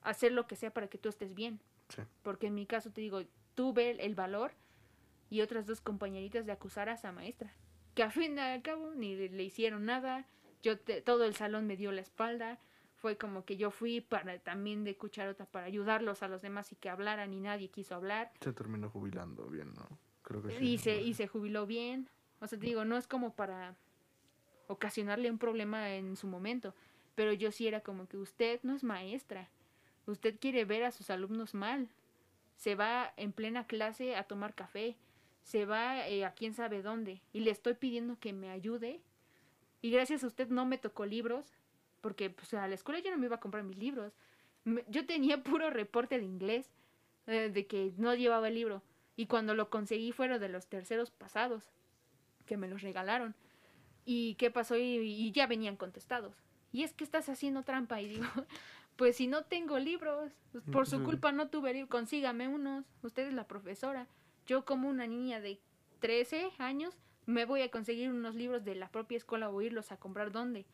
hacer lo que sea para que tú estés bien. Sí. Porque en mi caso te digo, tuve el, valor y otras dos compañeritas de acusar a esa maestra. Que al fin y al cabo ni le hicieron nada. Yo te- todo el salón me dio la espalda. Fue como que yo fui para también de cucharota para ayudarlos a los demás y que hablaran y nadie quiso hablar. Se terminó jubilando bien, ¿no? Creo que sí. Y se, y se jubiló bien. O sea, te digo, no es como para ocasionarle un problema en su momento. Pero yo sí era como que usted no es maestra. Usted quiere ver a sus alumnos mal. Se va en plena clase a tomar café. Se va eh, a quién sabe dónde. Y le estoy pidiendo que me ayude. Y gracias a usted no me tocó libros. Porque pues, a la escuela yo no me iba a comprar mis libros. Me- yo tenía <laughs> puro reporte de inglés. eh, de que no llevaba el libro. Y cuando lo conseguí fueron de los terceros pasados, que me los regalaron. ¿Y qué pasó? Y, y ya venían contestados. Y es que estás haciendo trampa. Y digo, <laughs> pues si no tengo libros, pues, por su culpa no tuve libros, consígame unos. Usted es la profesora. Yo como una niña de 13 años me voy a conseguir unos libros de la propia escuela o irlos a comprar dónde.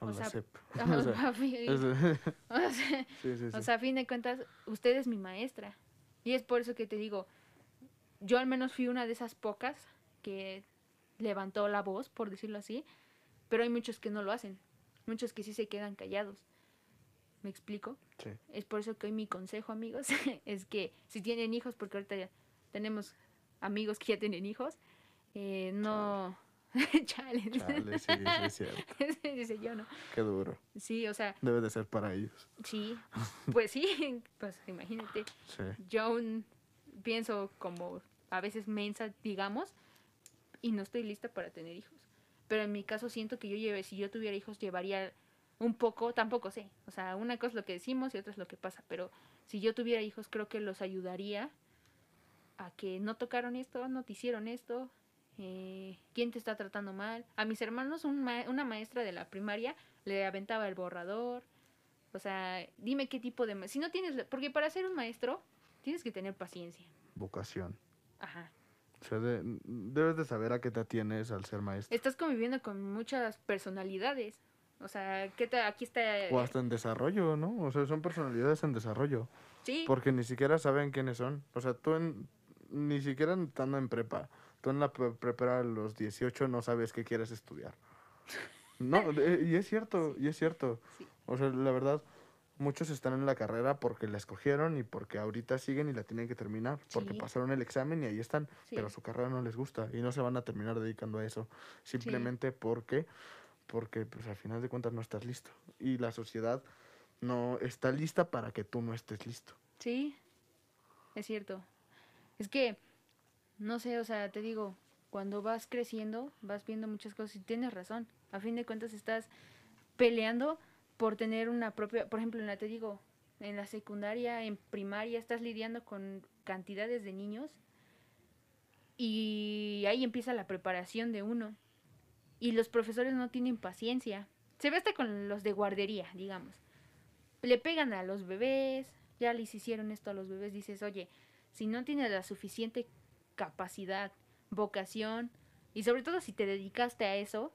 O la sea, CEP. <laughs> O sea, <laughs> es- <laughs> sea, sí, sí, sí. o sea, a fin de cuentas, usted es mi maestra. Y es por eso que te digo, yo al menos fui una de esas pocas que levantó la voz, por decirlo así, pero hay muchos que no lo hacen, muchos que sí se quedan callados. ¿Me explico? Es por eso que hoy mi consejo, amigos, es que si tienen hijos, porque ahorita ya tenemos amigos que ya tienen hijos, eh, no... <laughs> Chale. Chale, sí, sí, es cierto. <laughs> Dice yo, ¿no? Qué duro. Sí, o sea, Debe de ser para ellos. sí, <laughs> pues sí, pues imagínate. Sí. yo pienso como a veces mensa, digamos, y no estoy lista para tener hijos. Pero en mi caso siento que yo lleve, si yo tuviera hijos, llevaría un poco, tampoco sé. O sea, una cosa es lo que decimos y otra es lo que pasa. Pero si yo tuviera hijos, creo que los ayudaría a que no tocaron esto, no te hicieron esto, eh, quién te está tratando mal. A mis hermanos, un ma- una maestra de la primaria le aventaba el borrador. O sea, dime qué tipo de... Si no tienes... Porque para ser un maestro tienes que tener paciencia. Vocación. Ajá. O sea, de- debes de saber a qué te atienes al ser maestro. Estás conviviendo con muchas personalidades. O sea, ¿qué te, aquí está... O hasta en desarrollo, ¿no? O sea, son personalidades en desarrollo. Sí, Porque ni siquiera saben quiénes son. O sea, tú en- ni siquiera estando en prepa. Tú en la pre- prepa a los 18 no sabes qué quieres estudiar. No, y es cierto, y es cierto. Sí. O sea, la verdad, muchos están en la carrera porque la escogieron y porque ahorita siguen y la tienen que terminar. Porque Sí. pasaron el examen y ahí están. Sí. Pero su carrera no les gusta y no se van a terminar dedicando a eso. Simplemente porque, porque pues al final de cuentas no estás listo. Y la sociedad no está lista para que tú no estés listo. sí, es cierto. Es que, no sé, o sea, te digo, cuando vas creciendo, vas viendo muchas cosas y tienes razón. A fin de cuentas estás peleando por tener una propia, por ejemplo, en la te digo, en la secundaria, en primaria, estás lidiando con cantidades de niños y ahí empieza la preparación de uno. Y los profesores no tienen paciencia. Se ve hasta con los de guardería, digamos. Le pegan a los bebés, ya les hicieron esto a los bebés, dices, oye, si no tienes la suficiente capacidad, vocación, y sobre todo si te dedicaste a eso,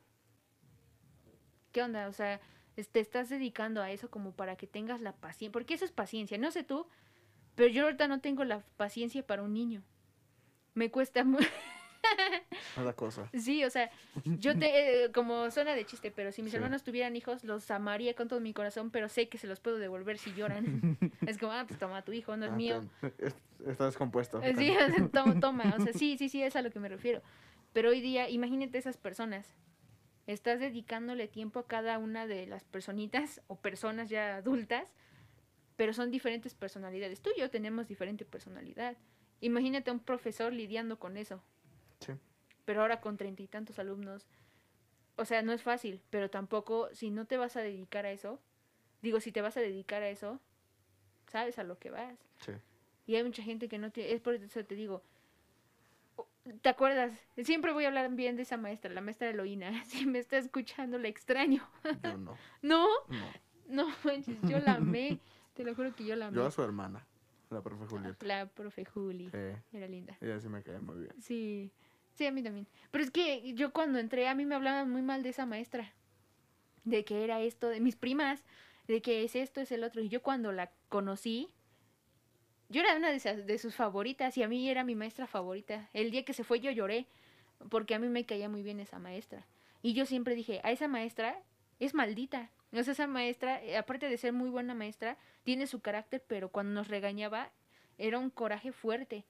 ¿qué onda? O sea, te estás dedicando a eso como para que tengas la paciencia, porque eso es paciencia, no sé tú, pero yo ahorita no tengo la paciencia para un niño. Me cuesta mucho. <laughs> <laughs> Cada cosa. Sí, o sea, yo te, eh, como suena de chiste, pero si mis Sí. hermanos tuvieran hijos, los amaría con todo mi corazón, pero sé que se los puedo devolver si lloran. <laughs> es como, ah, pues toma tu hijo, no es Ah, mío. Está descompuesto. Eh, Sí, toma, toma, o sea, sí, sí, sí, es a lo que me refiero. Pero hoy día, imagínate esas personas. Estás dedicándole tiempo a cada una de las personitas o personas ya adultas, pero son diferentes personalidades. Tú y yo tenemos diferente personalidad. Imagínate a un profesor lidiando con eso. Sí. Pero ahora con treinta y tantos alumnos. O sea, no es fácil, pero tampoco, si no te vas a dedicar a eso, digo, si te vas a dedicar a eso, sabes a lo que vas. Sí. Y hay mucha gente que no tiene, es por eso te digo, ¿te acuerdas? Siempre voy a hablar bien de esa maestra, la maestra Eloína. <laughs> Si me está escuchando, la extraño. Yo <laughs> no. No, No. no manches, yo la amé. Te lo juro que yo la amé. Yo a su hermana, la profe Julieta. La profe Juli. Eh, Era linda. ella sí me cae muy bien. Sí, sí, a mí también. Pero es que yo cuando entré, a mí me hablaban muy mal de esa maestra. De que era esto, de mis primas, de que es esto, es el otro. Y yo cuando la conocí, yo era una de, esas, de sus favoritas y a mí era mi maestra favorita. El día que se fue yo lloré porque a mí me caía muy bien esa maestra. Y yo siempre dije, a esa maestra es maldita. O sea, esa maestra, eh, aparte de ser muy buena maestra, tiene su carácter, pero cuando nos regañaba era un coraje fuerte.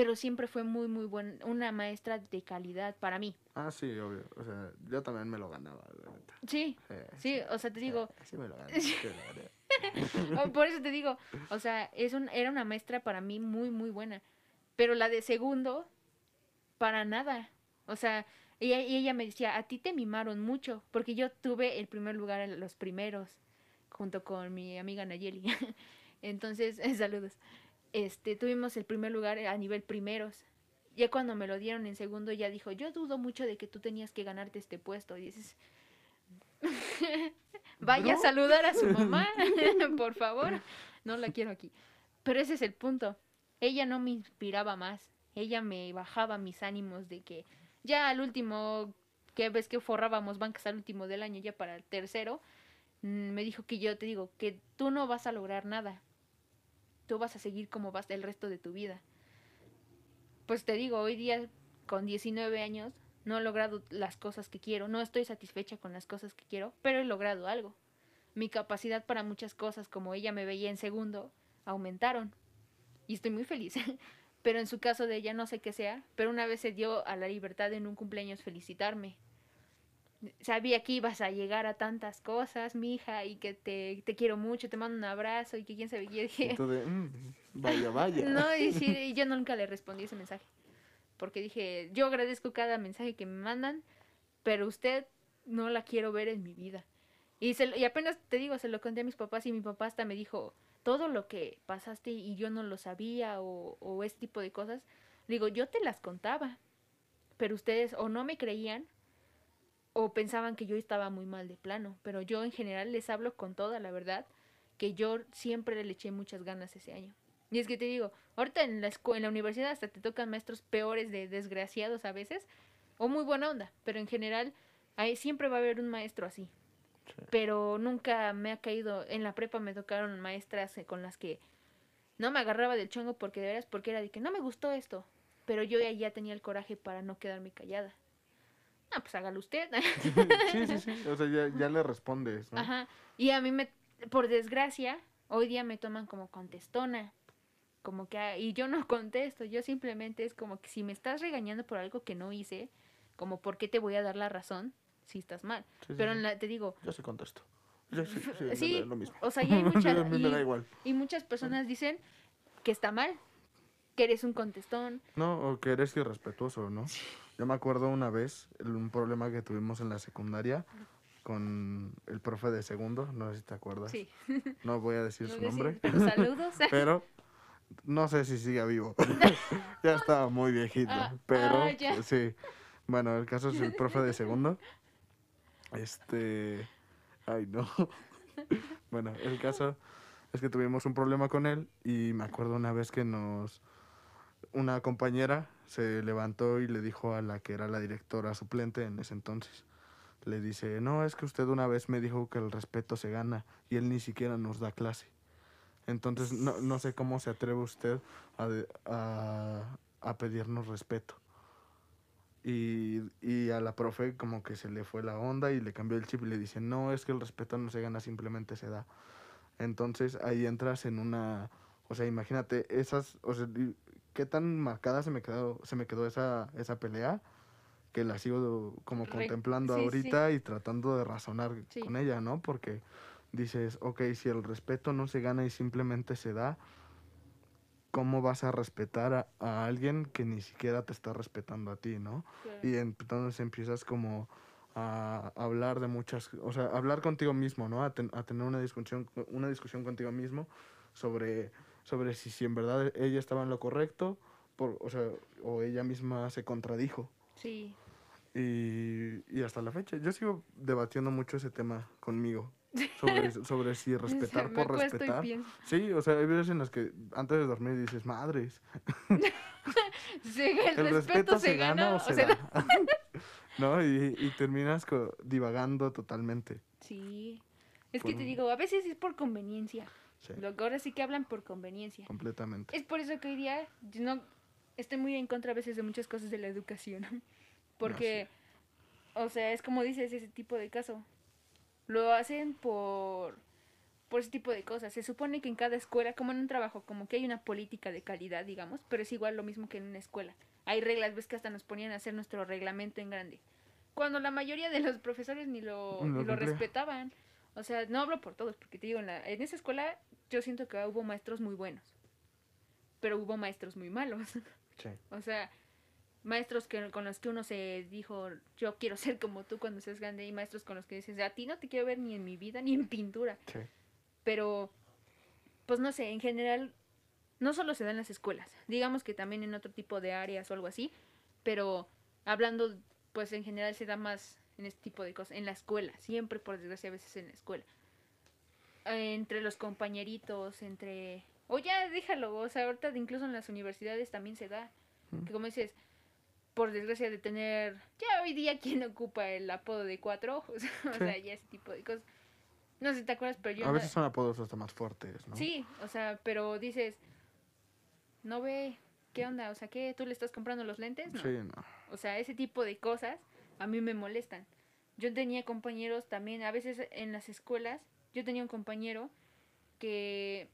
Pero siempre fue muy, muy buena, una maestra de calidad para mí. Ah, sí, obvio. O sea, yo también me lo ganaba, la neta. Sí, Sí, sí, o sea, te digo, Sí, me lo gané. sí me lo gané. <laughs> Oh, Por eso te digo, o sea, es un, era una maestra para mí muy, muy buena. Pero la de segundo, para nada. O sea, ella, y ella me decía, a ti te mimaron mucho, porque yo tuve el primer lugar en los primeros, junto con mi amiga Nayeli. <laughs> Entonces, <laughs> saludos. Este, tuvimos el primer lugar a nivel primeros. Ya cuando me lo dieron en segundo, ya dijo, yo dudo mucho de que tú tenías que ganarte este puesto. Y dices, <laughs> vaya a saludar a su <laughs> mamá, <laughs> por favor. No la quiero aquí. Pero ese es el punto. Ella no me inspiraba más. Ella me bajaba mis ánimos de que ya al último, que ves que forrábamos bancas al último del año, ya para el tercero, mm, me dijo que yo te digo que tú no vas a lograr nada. Tú vas a seguir como vas el resto de tu vida. Pues te digo, hoy día con 19 años no he logrado las cosas que quiero, no estoy satisfecha con las cosas que quiero, pero he logrado algo. Mi capacidad para muchas cosas, como ella me veía en segundo, aumentaron. Y estoy muy feliz. <laughs> pero en su caso de ella no sé qué sea, pero una vez se dio a la libertad en un cumpleaños felicitarme. Sabía que ibas a llegar a tantas cosas, mija, y que te, te quiero mucho, te mando un abrazo, y que quién sabe, qué. dije, de, "Mm, vaya, vaya. no, y, sí, <laughs> y yo nunca le respondí ese mensaje. Porque dije, yo agradezco cada mensaje que me mandan, pero usted no la quiero ver en mi vida. Y, se y apenas te digo, se lo conté a mis papás y mi papá hasta me dijo, todo lo que pasaste y yo no lo sabía o, o ese tipo de cosas. Digo, yo te las contaba, pero ustedes o no me creían o pensaban que yo estaba muy mal de plano. Pero yo en general les hablo con toda la verdad que yo siempre le eché muchas ganas ese año. Y es que te digo, ahorita en la, escu- en la universidad hasta te tocan maestros peores de desgraciados a veces, o muy buena onda, pero en general ahí siempre va a haber un maestro así. Sí. Pero nunca me ha caído, en la prepa me tocaron maestras con las que no me agarraba del chongo porque de veras, porque era de que no me gustó esto, pero yo ya, ya tenía el coraje para no quedarme callada. Ah, pues hágalo usted. <laughs> sí, sí, sí. O sea, ya, ya le respondes, ¿no? Ajá. Y a mí me, por desgracia, hoy día me toman como contestona. Como que, ah, y yo no contesto, yo simplemente es como que si me estás regañando por algo que no hice, como por qué te voy a dar la razón si estás mal. Sí, sí, Pero sí. en la, te digo, Yo sí contesto. Yo sí, sí, me <laughs> Sí, da lo mismo. o sea, y hay mucha- <laughs> a mí me y- da igual. y muchas personas dicen que está mal, que eres un contestón. No, o que eres irrespetuoso, ¿no? Yo me acuerdo una vez, un problema que tuvimos en la secundaria con el profe de segundo, no sé si te acuerdas. Sí. <laughs> No voy a decir No su decir, nombre, pero saludos. <laughs> pero no sé si sigue vivo. <laughs> ya estaba muy viejito, Ah, pero ah, sí. Bueno, el caso es el profe de segundo. Este, ay no. bueno, el caso es que tuvimos un problema con él y me acuerdo una vez que nos una compañera se levantó y le dijo a la que era la directora suplente en ese entonces. Le dice, no, es que usted una vez me dijo que el respeto se gana y él ni siquiera nos da clase. Entonces, no, no sé cómo se atreve usted a, a, pedirnos respeto. Y, y a la profe como que se le fue la onda y le cambió el chip y le dice, no, es que el respeto no se gana, simplemente se da. Entonces ahí entras en una, o sea, imagínate, esas, o sea, qué tan marcada se me quedó, se me quedó esa, esa pelea que la sigo como Re- contemplando sí, sí. ahorita y tratando de razonar Sí. con ella, ¿no? Porque dices, ok, si el respeto no se gana y simplemente se da, ¿cómo vas a respetar a, a alguien que ni siquiera te está respetando a ti, ¿no? Y entonces empiezas como a hablar de muchas, o sea, hablar contigo mismo, ¿no? A, ten- a tener una discusión, una discusión contigo mismo sobre, sobre si, si en verdad ella estaba en lo correcto, por, o sea, o ella misma se contradijo. Sí. Y, y hasta la fecha, yo sigo debatiendo mucho ese tema conmigo, sobre, <laughs> sobre si respetar por respetar. Sí, o sea, hay veces en las que antes de dormir dices, madres, <laughs> Sí, el, ¿el respeto, se gana o se, da? <laughs> ¿No? Y, y terminas divagando totalmente. Sí. Es que te digo, a veces es por conveniencia. Sí. Lo que ahora sí que hablan por conveniencia. Completamente. Es por eso que hoy día yo no estoy muy en contra a veces de muchas cosas de la educación. <laughs> Porque, o sea, es como dices, ese tipo de caso. Lo hacen por, por ese tipo de cosas. Se supone que en cada escuela, como en un trabajo, como que hay una política de calidad, digamos, pero es igual lo mismo que en una escuela. Hay reglas, ves que hasta nos ponían a hacer nuestro reglamento en grande. Cuando la mayoría de los profesores ni lo, Ni lo ni lo cumplía. respetaban. O sea, no hablo por todos, porque te digo, en, la- en esa escuela yo siento que hubo maestros muy buenos, pero hubo maestros muy malos. Sí. <laughs> O sea, maestros que, con los que uno se dijo, yo quiero ser como tú cuando seas grande, y maestros con los que dices, a ti no te quiero ver ni en mi vida ni en pintura. Sí. Pero, pues no sé, en general, no solo se da en las escuelas, digamos que también en otro tipo de áreas o algo así, pero hablando, pues en general se da más en este tipo de cosas, en la escuela, siempre por desgracia a veces en la escuela. Entre los compañeritos, entre... O ya déjalo, o sea, ahorita incluso en las universidades también se da. Mm. Que como dices, por desgracia de tener... Ya hoy día, ¿quién ocupa el apodo de cuatro ojos? <laughs> o Sí. sea, ya ese tipo de cosas. No sé si te acuerdas, pero yo... A no- veces son apodos hasta más fuertes, ¿no? Sí, o sea, pero dices, no ve, ¿qué onda? O sea, ¿qué? ¿Tú le estás comprando los lentes? No. Sí, no. O sea, ese tipo de cosas a mí me molestan. Yo tenía compañeros también, a veces en las escuelas, yo tenía un compañero que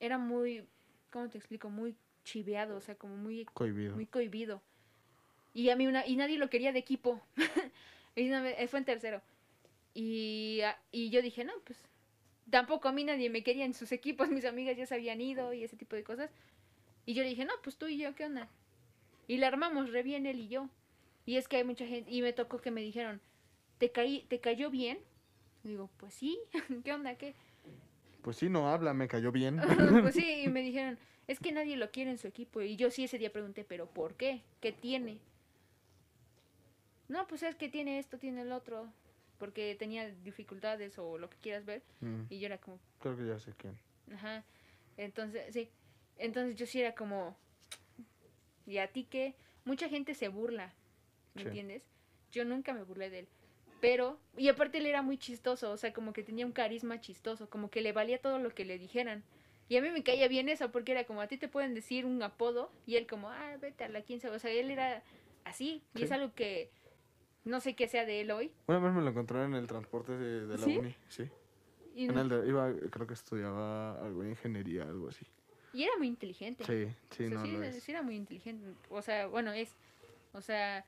era muy, ¿cómo te explico? Muy chiveado, o sea, como muy Cohibido. muy cohibido. Y a mí una, y nadie lo quería de equipo. <laughs> y una vez- fue en tercero. Y, a- y yo dije, no, pues tampoco a mí nadie me quería en sus equipos, mis amigas ya se habían ido y ese tipo de cosas. Y yo le dije, no, pues tú y yo, ¿qué onda? Y la armamos re bien él y yo. Y es que hay mucha gente, y me tocó que me dijeron, ¿te, caí, ¿te cayó bien? Y digo, pues sí, <laughs> ¿qué onda? ¿Qué? Pues sí, no habla, me cayó bien. <laughs> pues sí, y <laughs> me dijeron, es que nadie lo quiere en su equipo. Y yo sí ese día pregunté, ¿pero por qué? ¿Qué tiene? No, pues es que tiene esto, tiene el otro. Porque tenía dificultades o lo que quieras ver. Mm, Y yo era como, creo que ya sé quién. ajá. Entonces, sí. Entonces yo sí era como, ¿y a ti qué? Mucha gente se burla, ¿me Sí. entiendes? Yo nunca me burlé de él. Pero, y aparte él era muy chistoso, o sea, como que tenía un carisma chistoso, como que le valía todo lo que le dijeran. Y a mí me caía bien eso, porque era como, a ti te pueden decir un apodo, y él como, ah, vete a la quién sabe. O sea, él era así, y Sí. es algo que no sé qué sea de él hoy. Una vez me lo encontré en el transporte de, de la ¿Sí? uni, sí. Y, En el de- iba, creo que estudiaba algo de ingeniería, algo así. y era muy inteligente. Sí, sí, O sea, no sí, lo es. sí era muy inteligente. O sea, bueno, es. O sea,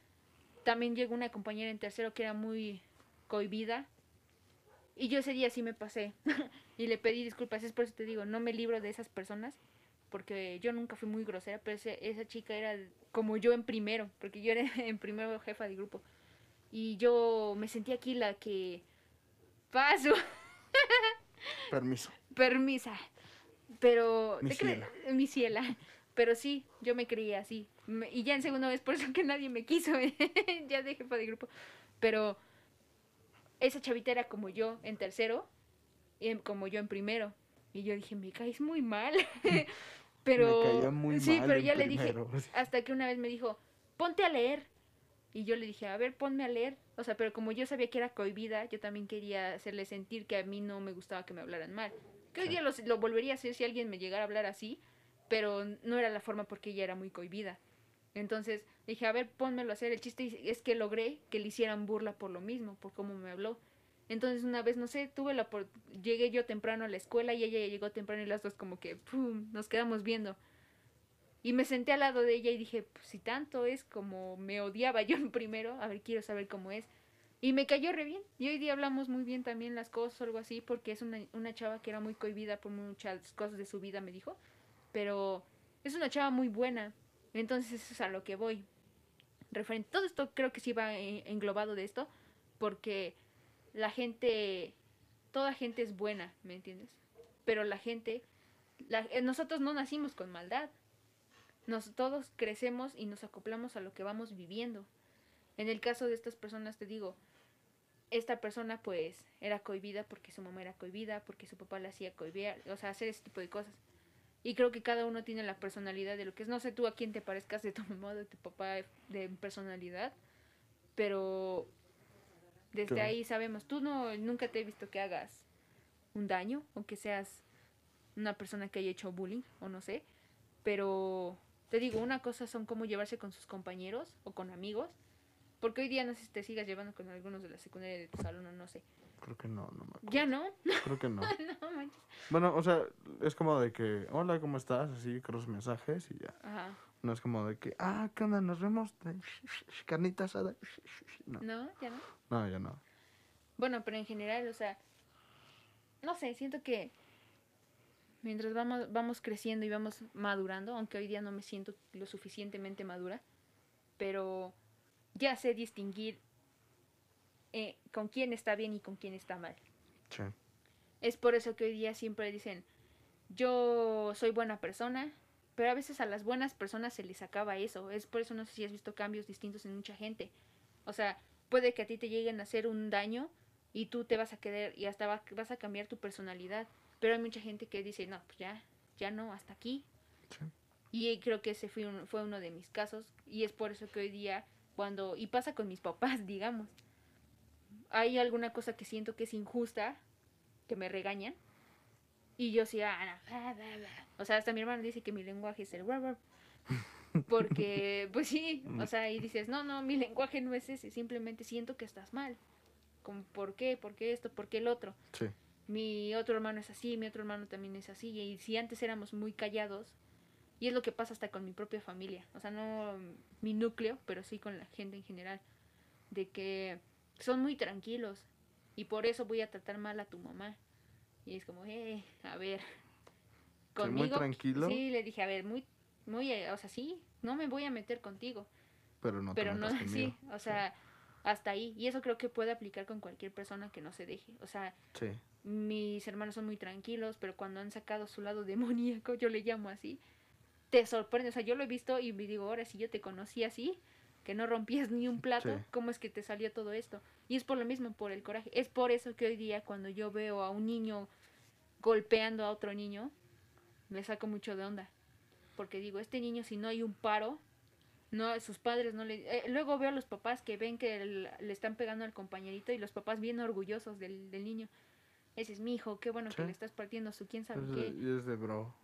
también llegó una compañera en tercero que era muy cohibida. Y yo ese día sí me pasé. <laughs> y le pedí disculpas. Es por eso te digo, no me libro de esas personas. Porque yo nunca fui muy grosera. Pero ese- esa chica era como yo en primero. Porque yo era <laughs> en primero jefa de grupo. Y yo me sentí aquí la que. Paso. <laughs> Permiso. Permisa. Pero. Mi ciela. Mi ciela. Pero sí, yo me creía así. Y ya en segundo vez, por eso que nadie me quiso. <laughs> ya de jefa de grupo. Pero esa chavita era como yo en tercero y como yo en primero. Y yo dije, me caes muy mal. <laughs> pero. Me caía muy sí, mal pero ya le dije. <laughs> Hasta que una vez me dijo, ponte a leer. Y yo le dije, a ver, ponme a leer. O sea, pero como yo sabía que era cohibida, yo también quería hacerle sentir que a mí no me gustaba que me hablaran mal. Que hoy día lo, lo volvería a hacer si alguien me llegara a hablar así, pero no era la forma porque ella era muy cohibida. Entonces dije, a ver, pónmelo a hacer. El chiste es que logré que le hicieran burla por lo mismo, por cómo me habló. Entonces una vez, no sé, tuve la por... llegué yo temprano a la escuela y ella llegó temprano y las dos como que ¡pum! nos quedamos viendo. Y me senté al lado de ella y dije, pues si tanto es como me odiaba yo en <laughs> primero, a ver, quiero saber cómo es. Y me cayó re bien. Y hoy día hablamos muy bien también las cosas o algo así, porque es una, una chava que era muy cohibida por muchas cosas de su vida, me dijo. Pero es una chava muy buena. Entonces eso es a lo que voy. Referente, todo esto creo que sí va en- englobado de esto, porque la gente, toda gente es buena, ¿me entiendes? Pero la gente, la- eh, nosotros no nacimos con maldad. Nos, todos crecemos y nos acoplamos a lo que vamos viviendo. En el caso de estas personas, te digo, esta persona pues era cohibida porque su mamá era cohibida, porque su papá la hacía cohibir, o sea, hacer ese tipo de cosas. Y creo que cada uno tiene la personalidad de lo que es. No sé tú a quién te parezcas de tu <laughs> mamá de tu papá de personalidad, pero desde ahí sabemos, tú no nunca te he visto que hagas un daño o que seas una persona que haya hecho bullying o no sé, pero te digo, una cosa son cómo llevarse con sus compañeros o con amigos, porque hoy día no sé si te sigas llevando con algunos de la secundaria de tu salón o no sé. Creo que no, no me acuerdo. ¿Ya no? Creo que no. <laughs> no manches. Bueno, o sea, es como de que, hola, ¿cómo estás? Así, cruz mensajes y ya. Ajá. No es como de que, ah, ¿qué onda? Nos vemos. <laughs> Carnita asada. No, ¿No? ¿Ya no? no, ya no. Bueno, pero en general, o sea, no sé, siento que mientras vamos, vamos creciendo y vamos madurando, aunque hoy día no me siento lo suficientemente madura, pero ya sé distinguir eh, con quién está bien y con quién está mal. Sí. Es por eso que hoy día siempre dicen, yo soy buena persona, pero a veces a las buenas personas se les acaba eso. Es por eso no sé si has visto cambios distintos en mucha gente. O sea, puede que a ti te lleguen a hacer un daño y tú te vas a querer y hasta va- vas a cambiar tu personalidad. Pero hay mucha gente que dice, no, pues ya, ya no, hasta aquí. Sí. Y creo que ese fue, un- fue uno de mis casos. Y es por eso que hoy día, cuando, y pasa con mis papás, <laughs> digamos, hay alguna cosa que siento que es injusta, que me regañan. Y yo sí, ah, no, o sea, hasta mi hermano dice que mi lenguaje es el. Porque, pues sí, o sea, y dices, no, no, mi lenguaje no es ese, simplemente siento que estás mal. Como, ¿por qué? ¿Por qué esto? ¿Por qué el otro? Sí. mi otro hermano es así, mi otro hermano también es así, y si antes éramos muy callados, y es lo que pasa hasta con mi propia familia, o sea, no mi núcleo, pero sí con la gente en general, de que son muy tranquilos, y por eso voy a tratar mal a tu mamá, y es como, eh, a ver, ¿Soy muy tranquilo? sí, le dije, a ver, muy, muy, eh, o sea, sí, no me voy a meter contigo, Pero no te pero no, <laughs> conmigo. sí, o sea, hasta ahí, y eso creo que puede aplicar con cualquier persona que no se deje, o sea, Sí. mis hermanos son muy tranquilos, pero cuando han sacado su lado demoníaco, yo le llamo así, te sorprende. O sea, yo lo he visto y me digo, ahora si yo te conocí así, que no rompías ni un plato, Sí. ¿cómo es que te salió todo esto? Y es por lo mismo, por el coraje. Es por eso que hoy día cuando yo veo a un niño golpeando a otro niño, me saco mucho de onda. Porque digo, este niño si no hay un paro, no sus padres no le... eh, luego veo a los papás que ven que el- le están pegando al compañerito y los papás bien orgullosos del, del niño. Ese es mi hijo, qué bueno que le estás partiendo su quién sabe Es qué. y es de bro.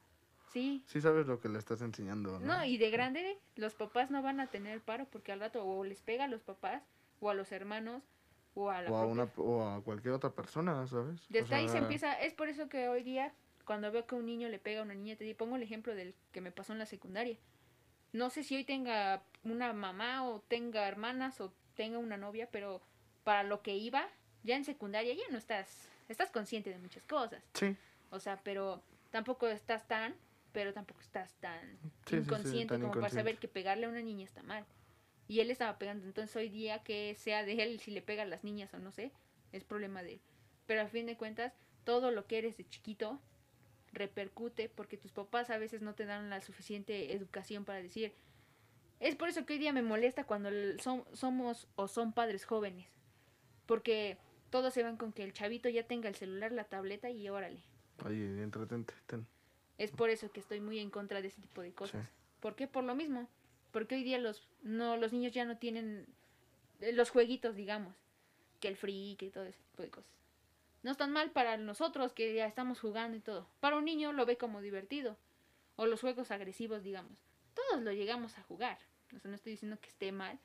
Sí. Sí sabes lo que le estás enseñando, ¿no? No, y de grande los papás no van a tener paro porque al rato o les pega a los papás o a los hermanos o a la o, a una, o a cualquier otra persona, ¿sabes? O Desde ahí se empieza, es por eso que hoy día cuando veo que un niño le pega a una niña, te digo, pongo el ejemplo del que me pasó en la secundaria. No sé si hoy tenga una mamá o tenga hermanas o tenga una novia, pero para lo que iba, ya en secundaria ya no estás, estás consciente de muchas cosas. Sí, O sea, pero tampoco estás tan, pero tampoco estás tan Sí, sí, sí, inconsciente tan como para saber que pegarle a una niña está mal. Y él estaba pegando, entonces hoy día que sea de él si le pega a las niñas o no sé, es problema de él. Pero a fin de cuentas, todo lo que eres de chiquito repercute porque tus papás a veces no te dan la suficiente educación para decir. Es por eso que hoy día me molesta cuando som- somos o son padres jóvenes. Porque todos se van con que el chavito ya tenga el celular, la tableta y órale. ahí, entretente. ten. Es por eso que estoy muy en contra de ese tipo de cosas. Sí. ¿Por qué? Por lo mismo. Porque hoy día los, no, los niños ya no tienen eh, los jueguitos, digamos. Que el free, que todo ese tipo de cosas. No están mal para nosotros que ya estamos jugando y todo. Para un niño lo ve como divertido. O los juegos agresivos, digamos. Todos lo llegamos a jugar. O sea, no estoy diciendo que esté mal.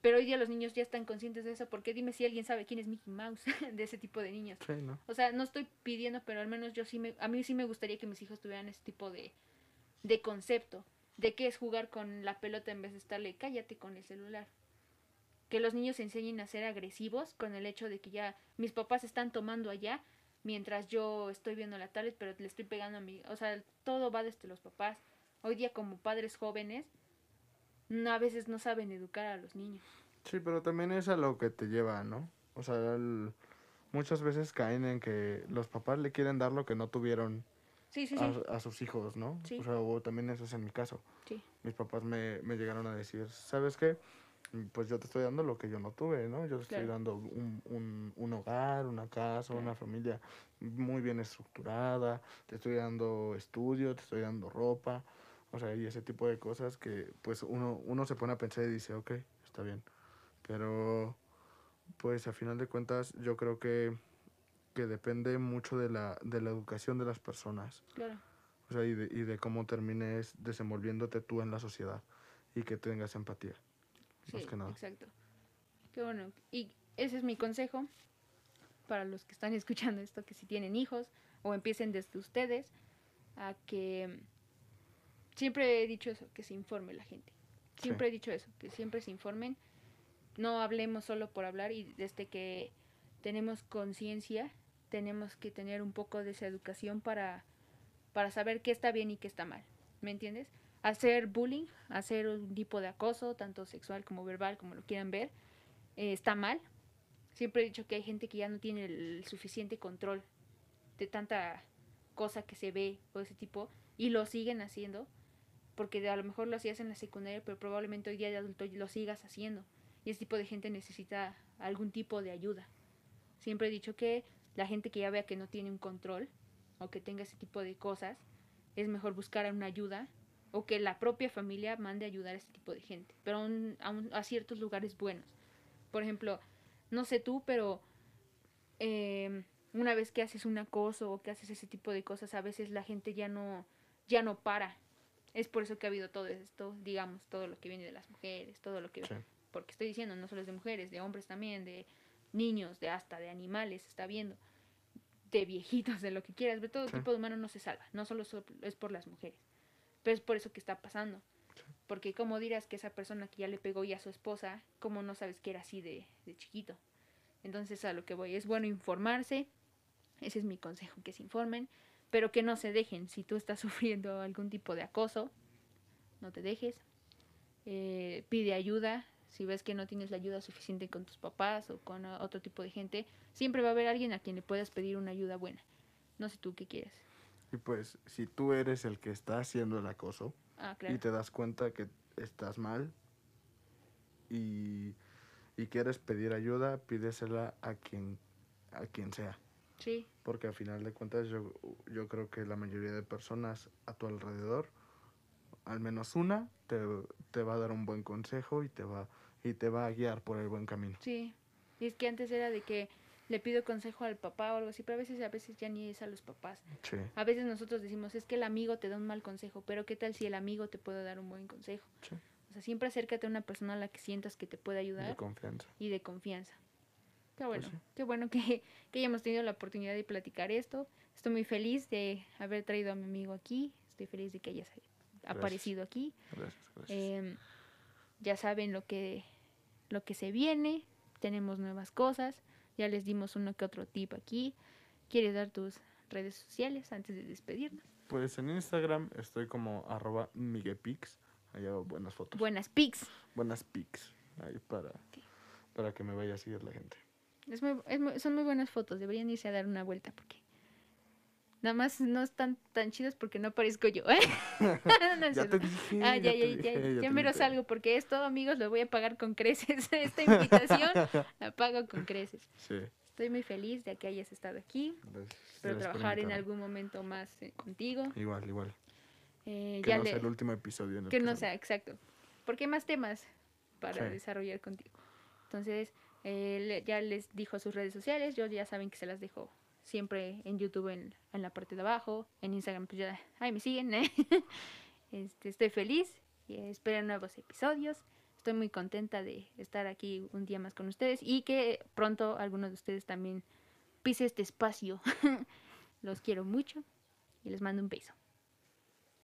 Pero hoy día los niños ya están conscientes de eso. Porque dime si alguien sabe quién es Mickey Mouse <laughs> de ese tipo de niños. Sí, ¿no? O sea, no estoy pidiendo, pero al menos yo sí me, a mí sí me gustaría que mis hijos tuvieran ese tipo de, de concepto, de qué es jugar con la pelota en vez de estarle, cállate con el celular. Que los niños se enseñen a ser agresivos con el hecho de que ya mis papás están tomando allá mientras yo estoy viendo la tablet, pero le estoy pegando a mi, o sea, todo va desde los papás. Hoy día como padres jóvenes, no, a veces no saben educar a los niños. Sí, pero también es a lo que te lleva, ¿no? O sea, el- muchas veces caen en que los papás le quieren dar lo que no tuvieron Sí, sí, sí. a, a sus hijos, ¿no? Sí. O sea, o también eso es en mi caso. Sí. Mis papás me, me llegaron a decir, ¿sabes qué? Pues yo te estoy dando lo que yo no tuve, ¿no? Yo te estoy dando un, un, un hogar, una casa, una familia muy bien estructurada, te estoy dando estudio, te estoy dando ropa, o sea, y ese tipo de cosas que pues uno, uno se pone a pensar y dice, ok, está bien. Pero pues a final de cuentas yo creo que que depende mucho de la, de la educación de las personas. Claro. O sea, y de, y de cómo termines desenvolviéndote tú en la sociedad y que tengas empatía. más Sí, que nada. exacto. Qué bueno. Y ese es mi consejo para los que están <laughs> escuchando esto, que si tienen hijos o empiecen desde ustedes, a que siempre he dicho eso, que se informe la gente. Siempre Sí. he dicho eso, que siempre se informen. No hablemos solo por hablar y desde que tenemos conciencia, tenemos que tener un poco de esa educación para, para saber qué está bien y qué está mal. ¿Me entiendes? Hacer bullying, hacer un tipo de acoso, tanto sexual como verbal, como lo quieran ver, eh, está mal. Siempre he dicho que hay gente que ya no tiene el suficiente control de tanta cosa que se ve o ese tipo y lo siguen haciendo porque a lo mejor lo hacías en la secundaria pero probablemente hoy día de adulto lo sigas haciendo. Y ese tipo de gente necesita algún tipo de ayuda. Siempre he dicho que la gente que ya vea que no tiene un control o que tenga ese tipo de cosas es mejor buscar una ayuda o que la propia familia mande ayudar a ese tipo de gente pero a, ciertos lugares buenos. Por ejemplo no sé tú pero eh, una vez que haces un acoso o que haces ese tipo de cosas, a veces la gente ya no, ya no para. Es por eso que ha habido todo esto, digamos, todo lo que viene de las mujeres, todo lo que... Sí. Porque estoy diciendo, no solo es de mujeres, de hombres también, de niños, de hasta de animales, está viendo, de viejitos, de lo que quieras, de todo Sí. tipo de humano no se salva, no solo so- es por las mujeres, pero es por eso que está pasando. Porque como dirás que esa persona que ya le pegó ya a su esposa, como no sabes que era así de, de chiquito? Entonces a lo que voy, es bueno informarse, ese es mi consejo, que se informen, pero que no se dejen. Si tú estás <laughs> sufriendo algún tipo de acoso, no te dejes. Eh, pide ayuda. Si ves que no tienes la ayuda suficiente con tus papás o con ah, otro tipo de gente, siempre va a haber alguien a quien le puedas pedir una ayuda buena. No sé tú qué quieres. Y pues, si tú eres el que está haciendo el acoso Ah, claro. y te das cuenta que estás mal y, y quieres pedir ayuda, pídesela a quien, a quien sea. Sí, Porque al final de cuentas yo, yo creo que la mayoría de personas a tu alrededor, al menos una, te, te va a dar un buen consejo y te va, y te va a guiar por el buen camino. sí. Y es que antes era de que le pido consejo al papá o algo así, pero a veces, a veces ya ni es a los papás. Sí, A veces nosotros decimos, es que el amigo te da un mal consejo, pero ¿qué tal si el amigo te puede dar un buen consejo? sí, O sea, siempre acércate a una persona a la que sientas que te puede de ayudar confianza. y de confianza. Qué bueno, sí. qué bueno que, <laughs> que hayamos tenido la oportunidad de platicar esto. Estoy muy feliz de haber traído a mi amigo aquí. Estoy feliz de que hayas aparecido aquí. Gracias, gracias. Em, ya saben lo que, lo que se viene. Tenemos nuevas cosas. Ya les dimos uno que otro tip aquí. ¿Quieres dar tus redes sociales antes de despedirnos? Pues en Instagram estoy como arroba miguepix. Ahí hago buenas fotos. Buenas pics. buenas pics. Ahí para, para que me vaya a seguir la gente. Es muy, es muy- son muy buenas fotos, deberían irse a dar una vuelta porque nada más no están tan chidas porque no aparezco yo. ¿eh? <laughs> No es ya te dije. Ah, ya, te ya, dije, ya, ya, mero dije. salgo porque esto, amigos, lo voy a pagar con creces. <laughs> Esta invitación la pago con creces. Sí, Estoy muy feliz de que hayas estado aquí. gracias. Espero gracias trabajar en algún momento más eh, contigo. Igual, igual. Eh, Que ya no le- sea el último episodio en el que no sea, exacto. Porque hay más temas para Sí. desarrollar contigo. Entonces, eh, ya les dijo sus redes sociales, yo ya saben que se las dejo siempre en YouTube en, en la parte de abajo, en Instagram pues ya, ahí me siguen, ¿eh? <laughs> este, estoy feliz y espero nuevos episodios. Estoy muy contenta de estar aquí un día más con ustedes y que pronto alguno de ustedes también pise este espacio. <laughs> Los quiero mucho y les mando un beso.